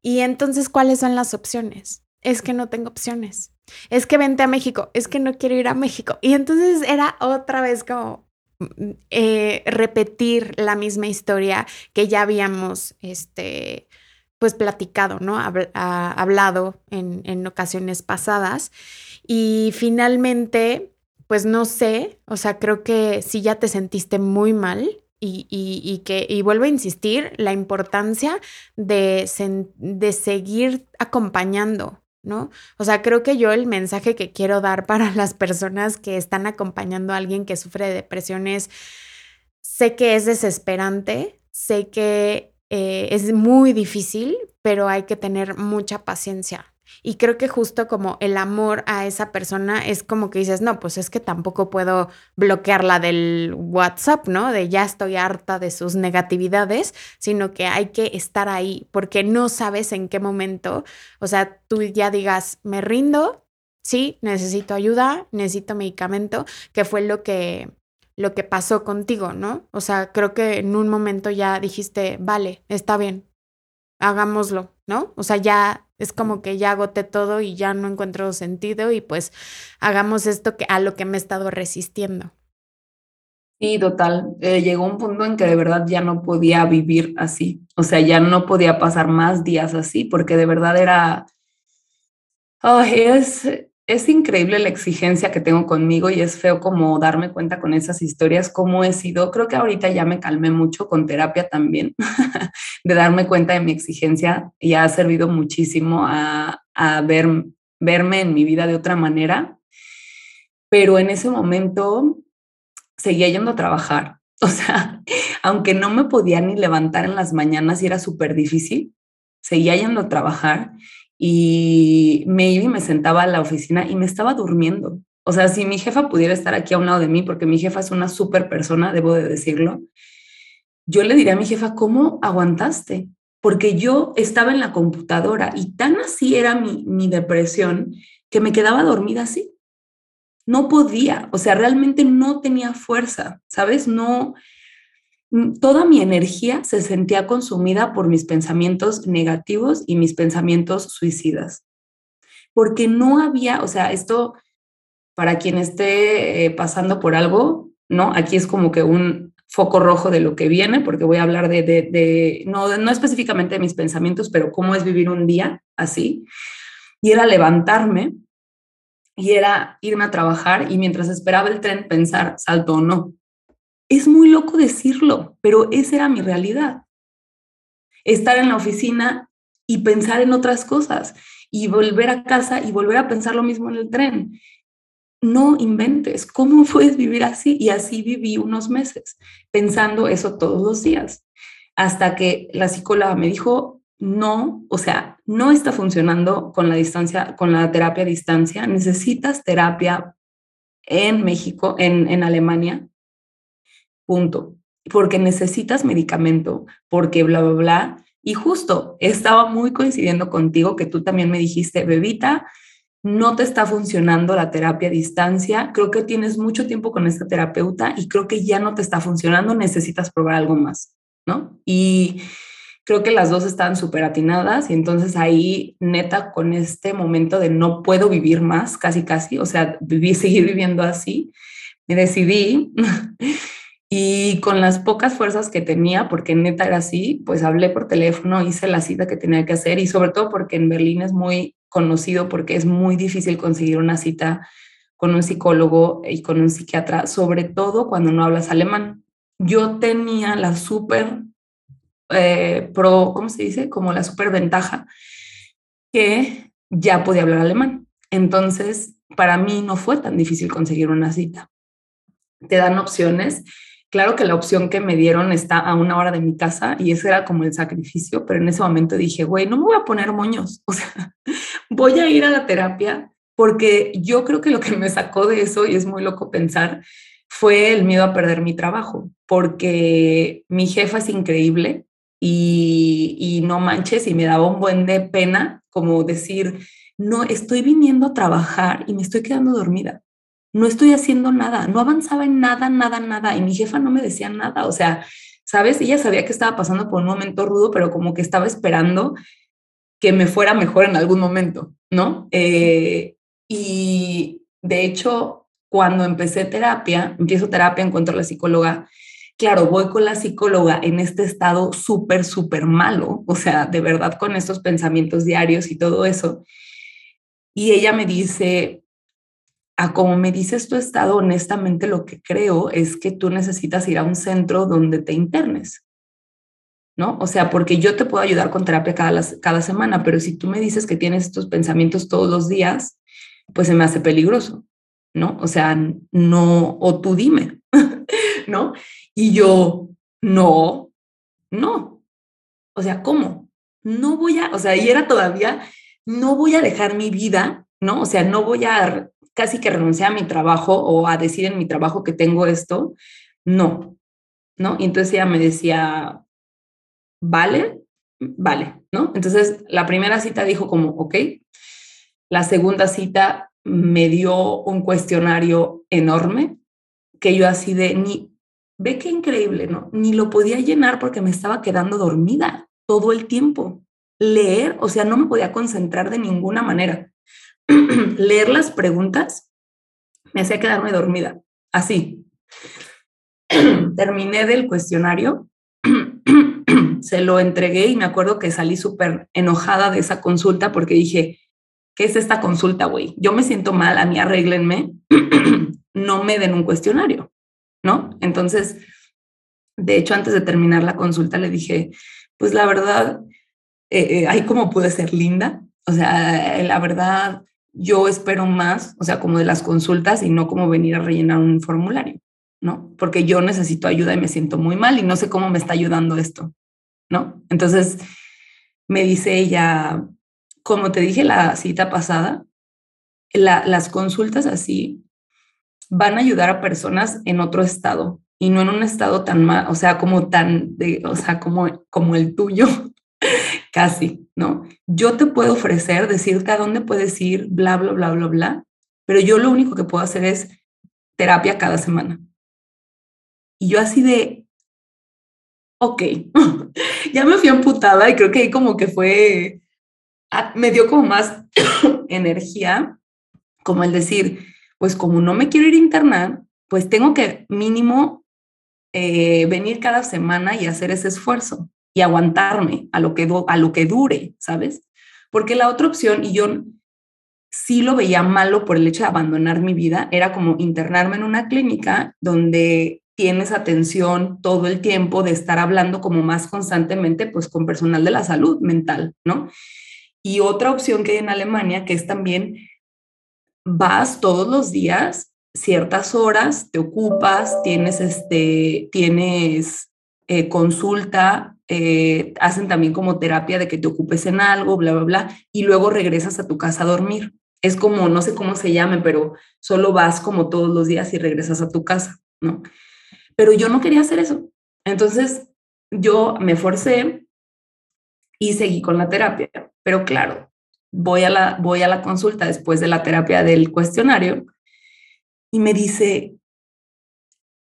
S1: ¿y entonces cuáles son las opciones? es que no tengo opciones. Es que vente a México, es que no quiero ir a México. Y entonces era otra vez como mm, eh, repetir la misma historia que ya habíamos, este, pues platicado, ¿no? hablado en, en ocasiones pasadas. Y finalmente, pues no sé, o sea, creo que si ya te sentiste muy mal, y, y, que, y vuelvo a insistir, la importancia de, de seguir acompañando, ¿no? O sea, creo que yo el mensaje que quiero dar para las personas que están acompañando a alguien que sufre de depresión es, sé que es desesperante, sé que eh, es muy difícil, pero hay que tener mucha paciencia. Y creo que justo como el amor a esa persona es como que dices, no, pues es que tampoco puedo bloquearla del WhatsApp, ¿no? De ya estoy harta de sus negatividades, sino que hay que estar ahí porque no sabes en qué momento, o sea, tú ya digas, me rindo, sí, necesito ayuda, necesito medicamento, que fue lo que lo que pasó contigo, ¿no? O sea, creo que en un momento ya dijiste, vale, está bien, hagámoslo, ¿no? O sea, ya es como que ya agoté todo y ya no encuentro sentido y pues hagamos esto que, a lo que me he estado resistiendo.
S3: Sí, total. Eh, llegó un punto en que de verdad ya no podía vivir así. O sea, ya no podía pasar más días así porque de verdad era... Oh, es, es increíble la exigencia que tengo conmigo y es feo como darme cuenta con esas historias, cómo he sido. Creo que ahorita ya me calmé mucho con terapia también, de darme cuenta de mi exigencia y ha servido muchísimo a, ver, verme en mi vida de otra manera. Pero en ese momento seguía yendo a trabajar. O sea, aunque no me podía ni levantar en las mañanas y era súper difícil, seguía yendo a trabajar y me iba y me sentaba a la oficina y me estaba durmiendo. O sea, si mi jefa pudiera estar aquí a un lado de mí, porque mi jefa es una súper persona, debo de decirlo, yo le diría a mi jefa, ¿cómo aguantaste? Porque yo estaba en la computadora y tan así era mi, mi depresión que me quedaba dormida así. No podía, o sea, realmente no tenía fuerza, ¿sabes? No, toda mi energía se sentía consumida por mis pensamientos negativos y mis pensamientos suicidas. Porque no había, o sea, esto para quien esté eh, pasando por algo, ¿no? Aquí es como que un foco rojo de lo que viene, porque voy a hablar de, de, no, no específicamente de mis pensamientos, pero cómo es vivir un día así. Y era levantarme y era irme a trabajar y mientras esperaba el tren pensar, salto o no, es muy loco decirlo, pero esa era mi realidad. Estar en la oficina y pensar en otras cosas y volver a casa y volver a pensar lo mismo en el tren. No inventes, ¿cómo puedes vivir así? Y así viví unos meses, pensando eso todos los días, hasta que la psicóloga me dijo, no, o sea, no está funcionando con la distancia, con la terapia a distancia, necesitas terapia en México, en, en Alemania, punto. Porque necesitas medicamento, porque bla, bla, bla. Y justo estaba muy coincidiendo contigo que tú también me dijiste, bebita, no te está funcionando la terapia a distancia, creo que tienes mucho tiempo con esta terapeuta y creo que ya no te está funcionando, necesitas probar algo más, ¿no? Y creo que las dos están súper atinadas y entonces ahí neta con este momento de no puedo vivir más, casi casi, o sea, vivir, seguir viviendo así, me decidí y con las pocas fuerzas que tenía, porque neta era así, pues hablé por teléfono, hice la cita que tenía que hacer y sobre todo porque en Berlín es muy conocido porque es muy difícil conseguir una cita con un psicólogo y con un psiquiatra, sobre todo cuando no hablas alemán. Yo tenía la súper eh, pro, ¿cómo se dice? Como la súper ventaja que ya podía hablar alemán. Entonces, para mí no fue tan difícil conseguir una cita. Te dan opciones Claro que la opción que me dieron está a una hora de mi casa y ese era como el sacrificio, pero en ese momento dije, güey, no me voy a poner moños, o sea, voy a ir a la terapia porque yo creo que lo que me sacó de eso, y es muy loco pensar, fue el miedo a perder mi trabajo, porque mi jefa es increíble y, no manches y me daba un buen de pena como decir, no, estoy viniendo a trabajar y me estoy quedando dormida no estoy haciendo nada, no avanzaba en nada, nada, nada, y mi jefa no me decía nada, o sea, ¿sabes? Ella sabía que estaba pasando por un momento rudo, pero como que estaba esperando que me fuera mejor en algún momento, ¿no? Eh, y de hecho, cuando empecé terapia, empiezo terapia, encuentro a la psicóloga, claro, voy con la psicóloga en este estado súper, súper malo, o sea, de verdad con estos pensamientos diarios y todo eso. Y ella me dice, a como me dices tu estado, honestamente lo que creo es que tú necesitas ir a un centro donde te internes. ¿No? O sea, porque yo te puedo ayudar con terapia cada, cada semana, pero si tú me dices que tienes estos pensamientos todos los días, pues se me hace peligroso, ¿no? O sea, no, o tú dime, ¿no? Y yo, no, no. O sea, ¿cómo? No voy a, o sea, y era todavía, no voy a dejar mi vida, ¿no? O sea, no voy a casi que renunciar a mi trabajo o a decir en mi trabajo que tengo esto. No, ¿no? Y entonces ella me decía, vale, vale, ¿no? Entonces la primera cita dijo como, ok. La segunda cita me dio un cuestionario enorme que yo así de ni, ve qué increíble, ¿no? Ni lo podía llenar porque me estaba quedando dormida todo el tiempo. Leer, o sea, no me podía concentrar de ninguna manera. Leer las preguntas me hacía quedarme dormida, así. Terminé del cuestionario, se lo entregué y me acuerdo que salí súper enojada de esa consulta porque dije, ¿qué es esta consulta, güey? Yo me siento mal, a mí arréglenme, no me den un cuestionario, ¿no? Entonces, de hecho, antes de terminar la consulta le dije, pues la verdad, eh, eh, como pude ser linda, o sea, la verdad, yo espero más, o sea, como de las consultas y no como venir a rellenar un formulario, ¿no? Porque yo necesito ayuda y me siento muy mal y no sé cómo me está ayudando esto, ¿no? Entonces, me dice ella, como te dije la cita pasada, las consultas así van a ayudar a personas en otro estado y no en un estado tan mal, o sea, como tan, de, o sea, como, como el tuyo, casi, ¿no? Yo te puedo ofrecer, decirte a dónde puedes ir, bla, bla, bla, bla, bla, pero yo lo único que puedo hacer es terapia cada semana. Y yo así de, ok, ya me fui amputada y creo que ahí como que fue Ah, me dio como más energía, como el decir, pues como no me quiero ir a internar, pues tengo que mínimo eh, venir cada semana y hacer ese esfuerzo y aguantarme a lo que, a lo que dure, ¿sabes? Porque la otra opción, y yo sí lo veía malo por el hecho de abandonar mi vida, era como internarme en una clínica donde tienes atención todo el tiempo de estar hablando como más constantemente, pues con personal de la salud mental, ¿no? Y otra opción que hay en Alemania, que es también vas todos los días, ciertas horas, te ocupas, tienes, este, tienes eh, consulta, eh, hacen también como terapia de que te ocupes en algo, bla, bla, bla, y luego regresas a tu casa a dormir. Es como, no sé cómo se llame, pero solo vas como todos los días y regresas a tu casa, ¿no? Pero yo no quería hacer eso. Entonces, yo me forcé y seguí con la terapia. Pero claro, voy a la, voy a la consulta después de la terapia del cuestionario y me dice,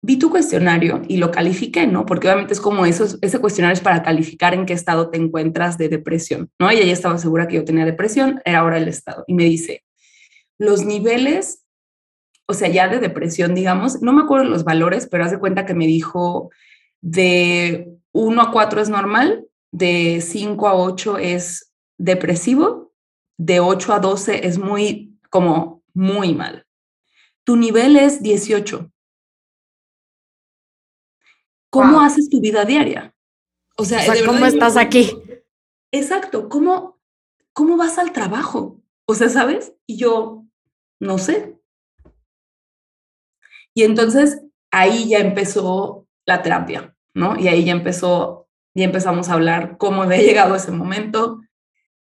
S3: vi tu cuestionario y lo califiqué, ¿no? Porque obviamente es como eso, ese cuestionario es para calificar en qué estado te encuentras de depresión, ¿no? Y ella estaba segura que yo tenía depresión, era ahora el estado. Y me dice, los niveles, o sea, ya de depresión, digamos, no me acuerdo los valores, pero hace cuenta que me dijo de 1 a 4 es normal, de 5 a 8 es depresivo, de 8 a 12 es muy, como muy mal. Tu nivel es 18. ¿Cómo haces tu vida diaria?
S1: O sea, ¿cómo estás aquí?
S3: Exacto, ¿cómo, ¿cómo vas al trabajo? O sea, ¿sabes? Y yo, no sé. Y entonces ahí ya empezó la terapia, ¿no? Y ahí ya empezó, ya empezamos a hablar cómo había llegado ese momento,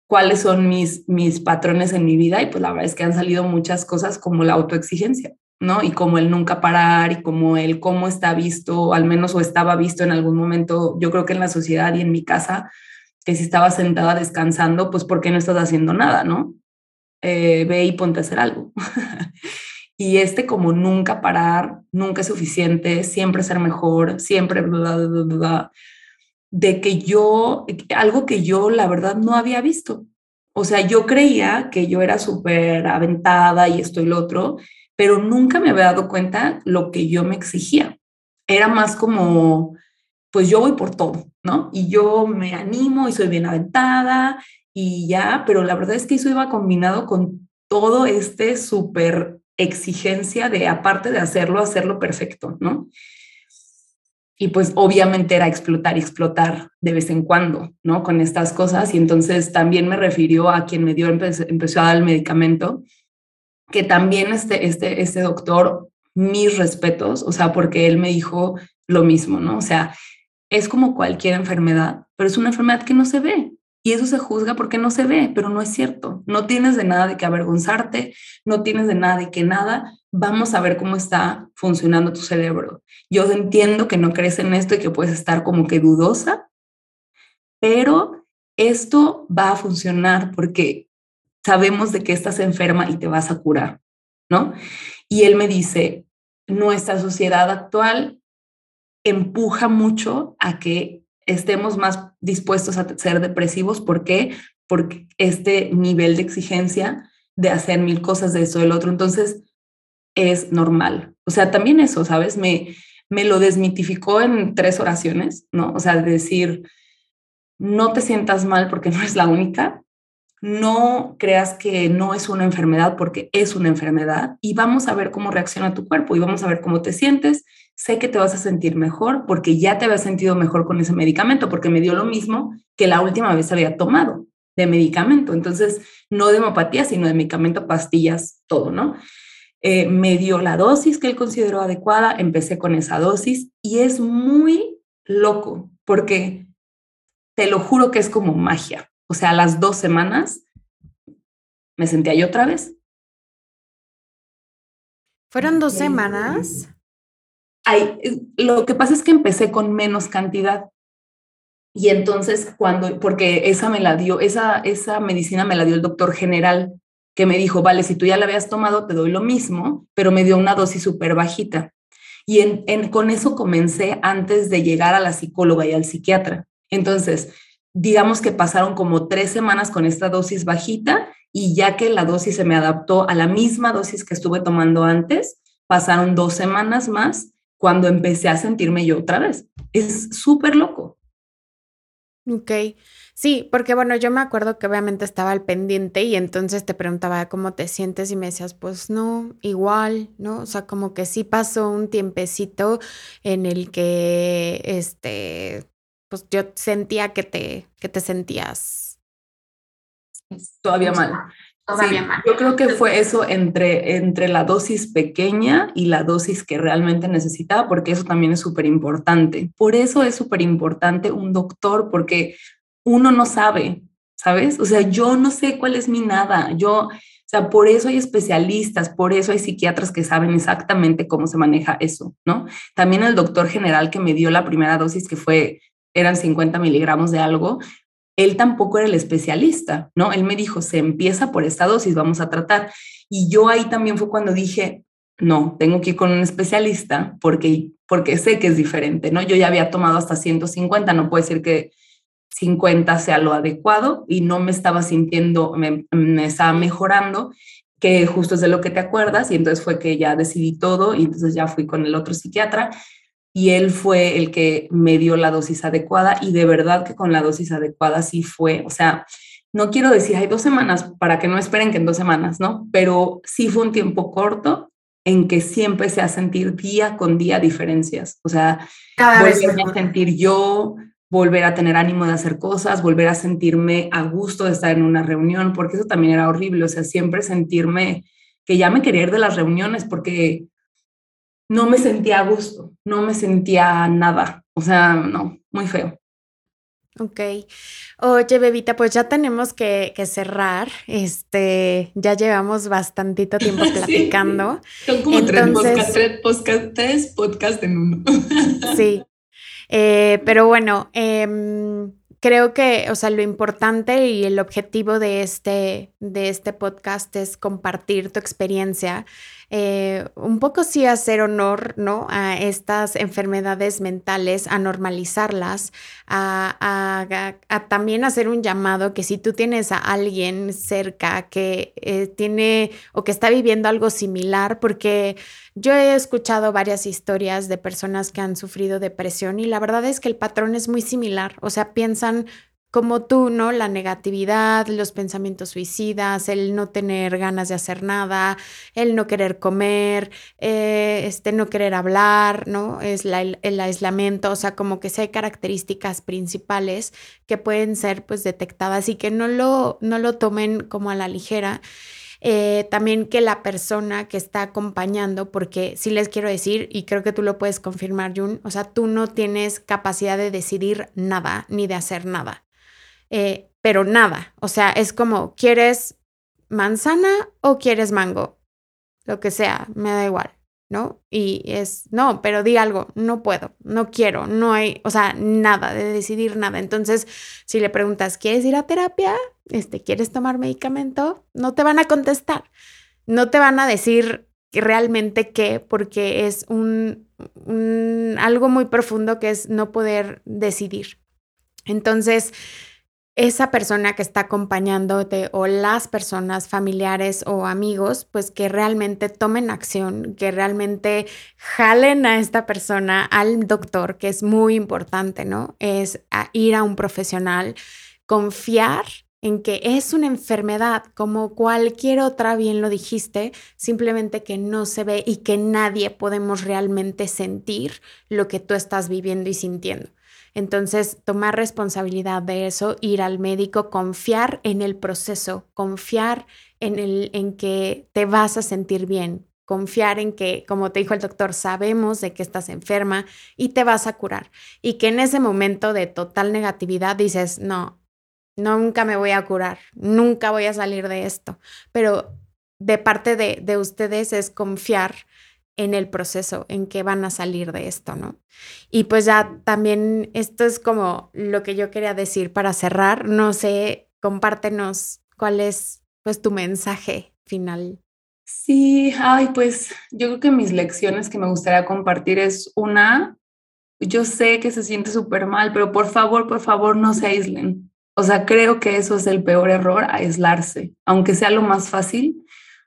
S3: cuáles son mis, mis patrones en mi vida y pues la verdad es que han salido muchas cosas como la autoexigencia, ¿no? Y como el nunca parar y como el cómo está visto, al menos o estaba visto en algún momento, yo creo que en la sociedad y en mi casa, que si estaba sentada descansando, pues ¿por qué no estás haciendo nada, no? Eh, ve y ponte a hacer algo. y este como nunca parar, nunca es suficiente, siempre ser mejor, siempre de que yo, algo que yo la verdad no había visto. O sea, yo creía que yo era súper aventada y esto y lo otro, pero nunca me había dado cuenta lo que yo me exigía. Era más como, pues yo voy por todo, ¿no? Y yo me animo y soy bien aventada y ya, pero la verdad es que eso iba combinado con todo este súper exigencia de, aparte de hacerlo, hacerlo perfecto, ¿no? Y pues obviamente era explotar y explotar de vez en cuando, ¿no? Con estas cosas. Y entonces también me refirió a quien me dio, empezó a dar el medicamento, que también este, este, este doctor, mis respetos, o sea, porque él me dijo lo mismo, ¿no? O sea, es como cualquier enfermedad, pero es una enfermedad que no se ve. Y eso se juzga porque no se ve, pero no es cierto. No tienes de nada de que avergonzarte, no tienes de nada de que nada. Vamos a ver cómo está funcionando tu cerebro. Yo entiendo que no crees en esto y que puedes estar como que dudosa, pero esto va a funcionar porque sabemos de que estás enferma y te vas a curar, ¿no? Y él me dice, nuestra sociedad actual empuja mucho a que estemos más dispuestos a ser depresivos. ¿Por qué? Porque este nivel de exigencia de hacer mil cosas de eso, del otro, entonces es normal. O sea, también eso, ¿sabes? Me, me lo desmitificó en tres oraciones, ¿no? O sea, decir, no te sientas mal porque no es la única, no creas que no es una enfermedad porque es una enfermedad y vamos a ver cómo reacciona tu cuerpo y vamos a ver cómo te sientes sé que te vas a sentir mejor porque ya te había sentido mejor con ese medicamento, porque me dio lo mismo que la última vez había tomado de medicamento. Entonces, no de hemopatía, sino de medicamento, pastillas, todo, ¿no? Eh, me dio la dosis que él consideró adecuada, empecé con esa dosis y es muy loco porque te lo juro que es como magia. O sea, a las dos semanas me sentía yo otra vez.
S1: ¿Fueron dos semanas?
S3: Eh, lo que pasa es que empecé con menos cantidad. Y entonces cuando, porque esa me la dio, esa, esa medicina me la dio el doctor general, que me dijo, vale, si tú ya la habías tomado, te doy lo mismo, pero me dio una dosis súper bajita. Y en, con eso comencé antes de llegar a la psicóloga y al psiquiatra. Entonces, digamos que pasaron como tres semanas con esta dosis bajita y ya que la dosis se me adaptó a la misma dosis que estuve tomando antes, pasaron dos semanas más cuando empecé a sentirme yo otra vez. Es súper loco.
S1: Ok, sí, porque bueno, yo me acuerdo que obviamente estaba al pendiente y entonces te preguntaba cómo te sientes y me decías, pues no, igual, ¿no? O sea, como que sí pasó un tiempecito en el que, este, pues yo sentía que te, que te sentías.
S3: Todavía mal. Yo creo que fue eso entre, entre la dosis pequeña y la dosis que realmente necesitaba, porque eso también es súper importante. Por eso es súper importante un doctor, porque uno no sabe, ¿sabes? O sea, yo no sé cuál es mi nada. Yo, o sea, por eso hay especialistas, por eso hay psiquiatras que saben exactamente cómo se maneja eso, ¿no? También el doctor general que me dio la primera dosis, que fue, eran 50 miligramos de algo, él tampoco era el especialista, ¿no? Él me dijo, se empieza por esta dosis, vamos a tratar. Y yo ahí también fue cuando dije, no, tengo que ir con un especialista porque, porque sé que es diferente, ¿no? Yo ya había tomado hasta 150, no puede ser que 50 sea lo adecuado y no me estaba sintiendo, me, me estaba mejorando, que justo es de lo que te acuerdas, y entonces fue que ya decidí todo y entonces ya fui con el otro psiquiatra y él fue el que me dio la dosis adecuada y de verdad que con la dosis adecuada sí fue, o sea, no quiero decir, hay dos semanas para que no esperen que en dos semanas, ¿no? Pero sí fue un tiempo corto en que sí empecé a sentir día con día diferencias, o sea, Cada volver a sentir yo, volver a tener ánimo de hacer cosas, volver a sentirme a gusto de estar en una reunión, porque eso también era horrible, o sea, siempre sentirme que ya me quería ir de las reuniones porque no me sentía a gusto, no me sentía nada, o sea, no, muy feo.
S1: Ok. Oye, Bebita, pues ya tenemos que, cerrar. Este, ya llevamos bastantito tiempo platicando.
S3: Son como tres podcasts, podcast en uno.
S1: sí. Eh, pero bueno, em, creo que, o sea, lo importante y el objetivo de este, de este podcast es compartir tu experiencia eh, un poco sí hacer honor, ¿no? A estas enfermedades mentales, a normalizarlas, a, también hacer un llamado que si tú tienes a alguien cerca que eh, tiene o que está viviendo algo similar, porque yo he escuchado varias historias de personas que han sufrido depresión y la verdad es que el patrón es muy similar, o sea, piensan como tú, ¿no? La negatividad, los pensamientos suicidas, el no tener ganas de hacer nada, el no querer comer, eh, este, no querer hablar, ¿no? Es el aislamiento, o sea, como que sí hay características principales que pueden ser pues detectadas y que no lo, no lo tomen como a la ligera. Eh, también que la persona que está acompañando, porque sí les quiero decir, y creo que tú lo puedes confirmar, Jun, o sea, tú no tienes capacidad de decidir nada ni de hacer nada. Eh, pero nada, o sea, es como, ¿quieres manzana o quieres mango? Lo que sea, me da igual, ¿no? Y es, no, pero di algo, no puedo, no quiero, no hay, o sea, nada, de decidir nada. Entonces, si le preguntas, ¿quieres ir a terapia? Este, ¿Quieres tomar medicamento? No te van a contestar, no te van a decir realmente qué, porque es un, un algo muy profundo que es no poder decidir. Entonces, esa persona que está acompañándote o las personas familiares o amigos, pues que realmente tomen acción, que realmente jalen a esta persona al doctor, que es muy importante, ¿no? Es ir a un profesional, confiar en que es una enfermedad como cualquier otra, bien lo dijiste, simplemente que no se ve y que nadie podemos realmente sentir lo que tú estás viviendo y sintiendo. Entonces, tomar responsabilidad de eso, ir al médico, confiar en el proceso, confiar en, el, en que te vas a sentir bien, confiar en que, como te dijo el doctor, sabemos de que estás enferma y te vas a curar. Y que en ese momento de total negatividad dices, no, nunca me voy a curar, nunca voy a salir de esto. Pero de parte de, de ustedes es confiar en el proceso, en que van a salir de esto, ¿no? Y pues ya también esto es como lo que yo quería decir para cerrar. No sé, compártenos cuál es pues tu mensaje final.
S3: Sí, ay, pues yo creo que mis lecciones que me gustaría compartir es una, yo sé que se siente súper mal, pero por favor, por favor, no se aíslen. O sea, creo que eso es el peor error, aislarse, aunque sea lo más fácil.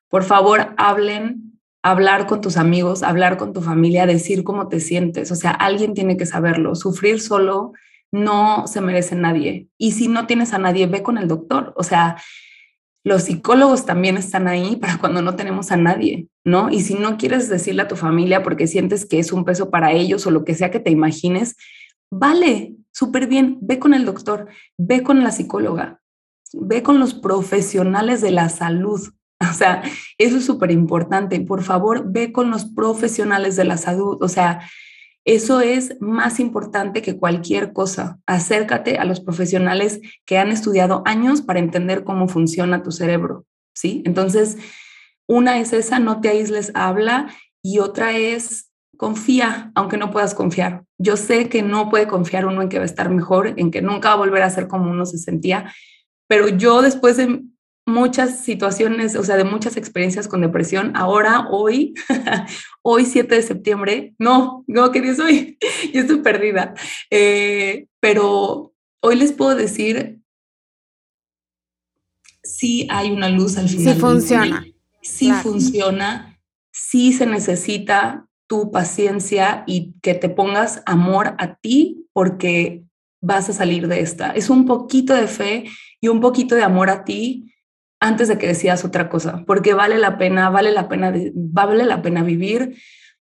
S3: Por favor, hablen, hablar con tus amigos, hablar con tu familia, decir cómo te sientes. O sea, alguien tiene que saberlo. Sufrir solo no se merece nadie. Y si no tienes a nadie, ve con el doctor. O sea, los psicólogos también están ahí para cuando no tenemos a nadie, ¿no? Y si no quieres decirle a tu familia porque sientes que es un peso para ellos o lo que sea que te imagines, vale, súper bien, ve con el doctor, ve con la psicóloga, ve con los profesionales de la salud, O sea, eso es súper importante. Por favor, ve con los profesionales de la salud. O sea, eso es más importante que cualquier cosa. Acércate a los profesionales que han estudiado años para entender cómo funciona tu cerebro. ¿Sí? Entonces, una es esa, no te aísles, habla. Y otra es, confía, aunque no puedas confiar. Yo sé que no puede confiar uno en que va a estar mejor, en que nunca va a volver a ser como uno se sentía, pero yo después de muchas situaciones, o sea, de muchas experiencias con depresión. Ahora, hoy, hoy 7 de septiembre, no, no, ¿qué día es hoy? Yo estoy perdida. Eh, pero hoy les puedo decir, sí hay una luz al final.
S1: Sí funciona.
S3: Sí funciona, sí se necesita tu paciencia y que te pongas amor a ti porque vas a salir de esta. Es un poquito de fe y un poquito de amor a ti antes de que decidas otra cosa, porque vale la pena, vale la pena, vale la pena vivir.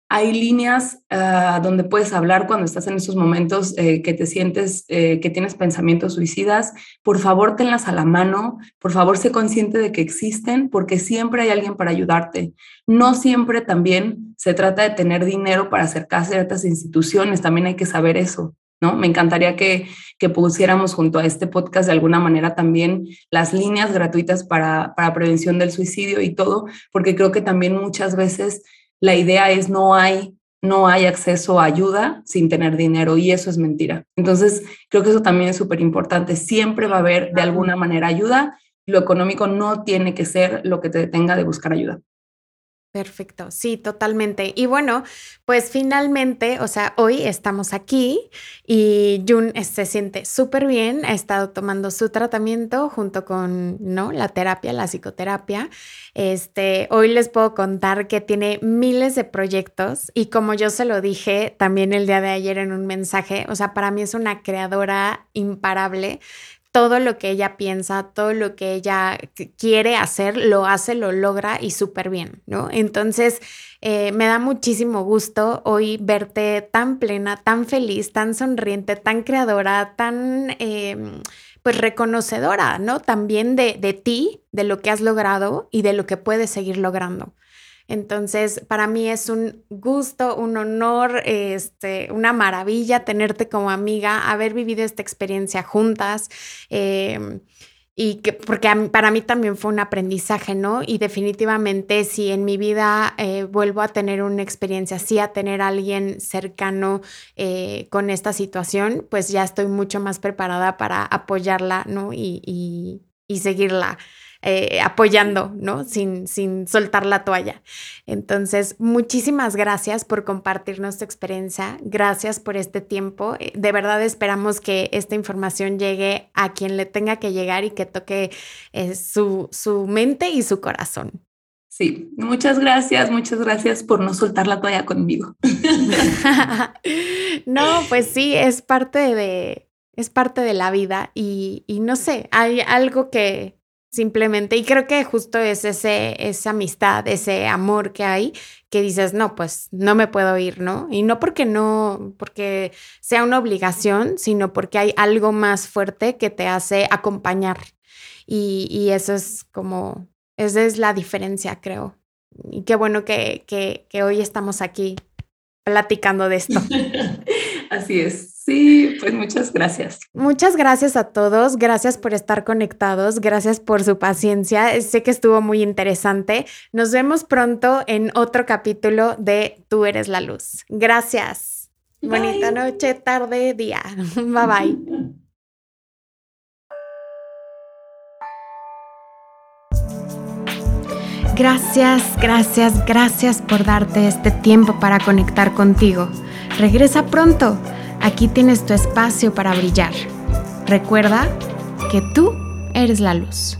S3: Hay líneas ah, donde puedes hablar cuando estás en esos momentos eh, que te sientes eh, que tienes pensamientos suicidas. Por favor, tenlas a la mano. Por favor, sé consciente de que existen porque siempre hay alguien para ayudarte. No siempre también se trata de tener dinero para acercarse a estas instituciones. También hay que saber eso. ¿No? Me encantaría que, que pusiéramos junto a este podcast de alguna manera también las líneas gratuitas para, para prevención del suicidio y todo, porque creo que también muchas veces la idea es no hay no hay acceso a ayuda sin tener dinero y eso es mentira. Entonces, creo que eso también es súper importante. Siempre va a haber de alguna manera ayuda. Lo económico no tiene que ser lo que te detenga de buscar ayuda.
S1: Perfecto, sí, totalmente. Y bueno, pues finalmente, o sea, hoy estamos aquí y Jun se siente súper bien, ha estado tomando su tratamiento junto con, ¿no? La terapia, la psicoterapia. Este, hoy les puedo contar que tiene miles de proyectos y como yo se lo dije también el día de ayer en un mensaje, o sea, para mí es una creadora imparable todo lo que ella piensa, todo lo que ella quiere hacer, lo hace, lo logra y súper bien, ¿no? Entonces, eh, me da muchísimo gusto hoy verte tan plena, tan feliz, tan sonriente, tan creadora, tan, em, pues, reconocedora, ¿no? También de, de ti, de lo que has logrado y de lo que puedes seguir logrando. Entonces, para mí es un gusto, un honor, este, una maravilla tenerte como amiga, haber vivido esta experiencia juntas. Em, y que, porque para mí también fue un aprendizaje, ¿no? Y definitivamente si en mi vida eh, vuelvo a tener una experiencia así, a tener a alguien cercano eh, con esta situación, pues ya estoy mucho más preparada para apoyarla, ¿no? Y, y, y seguirla eh, apoyando, ¿no? Sin, sin soltar la toalla. Entonces, muchísimas gracias por compartirnos tu experiencia. Gracias por este tiempo. Eh, de verdad esperamos que esta información llegue a quien le tenga que llegar y que toque eh, su, su mente y su corazón.
S3: Sí, muchas gracias, muchas gracias por no soltar la toalla conmigo.
S1: no, pues sí, es parte de, es parte de la vida y, y no sé, hay algo que, simplemente. Y creo que justo es ese, esa amistad, ese amor que hay, que dices, no, pues no me puedo ir, ¿no? Y no porque no, porque sea una obligación, sino porque hay algo más fuerte que te hace acompañar. Y, y eso es como, esa es la diferencia, creo. Y qué bueno que, que, que hoy estamos aquí platicando de esto.
S3: Así es. Sí, pues muchas gracias.
S1: Muchas gracias a todos, gracias por estar conectados, gracias por su paciencia, sé que estuvo muy interesante. Nos vemos pronto en otro capítulo de Tú eres la luz. Gracias. Bonita noche, tarde, día. Bye bye. Gracias, gracias, gracias por darte este tiempo para conectar contigo. Regresa pronto. Aquí tienes tu espacio para brillar. Recuerda que tú eres la luz.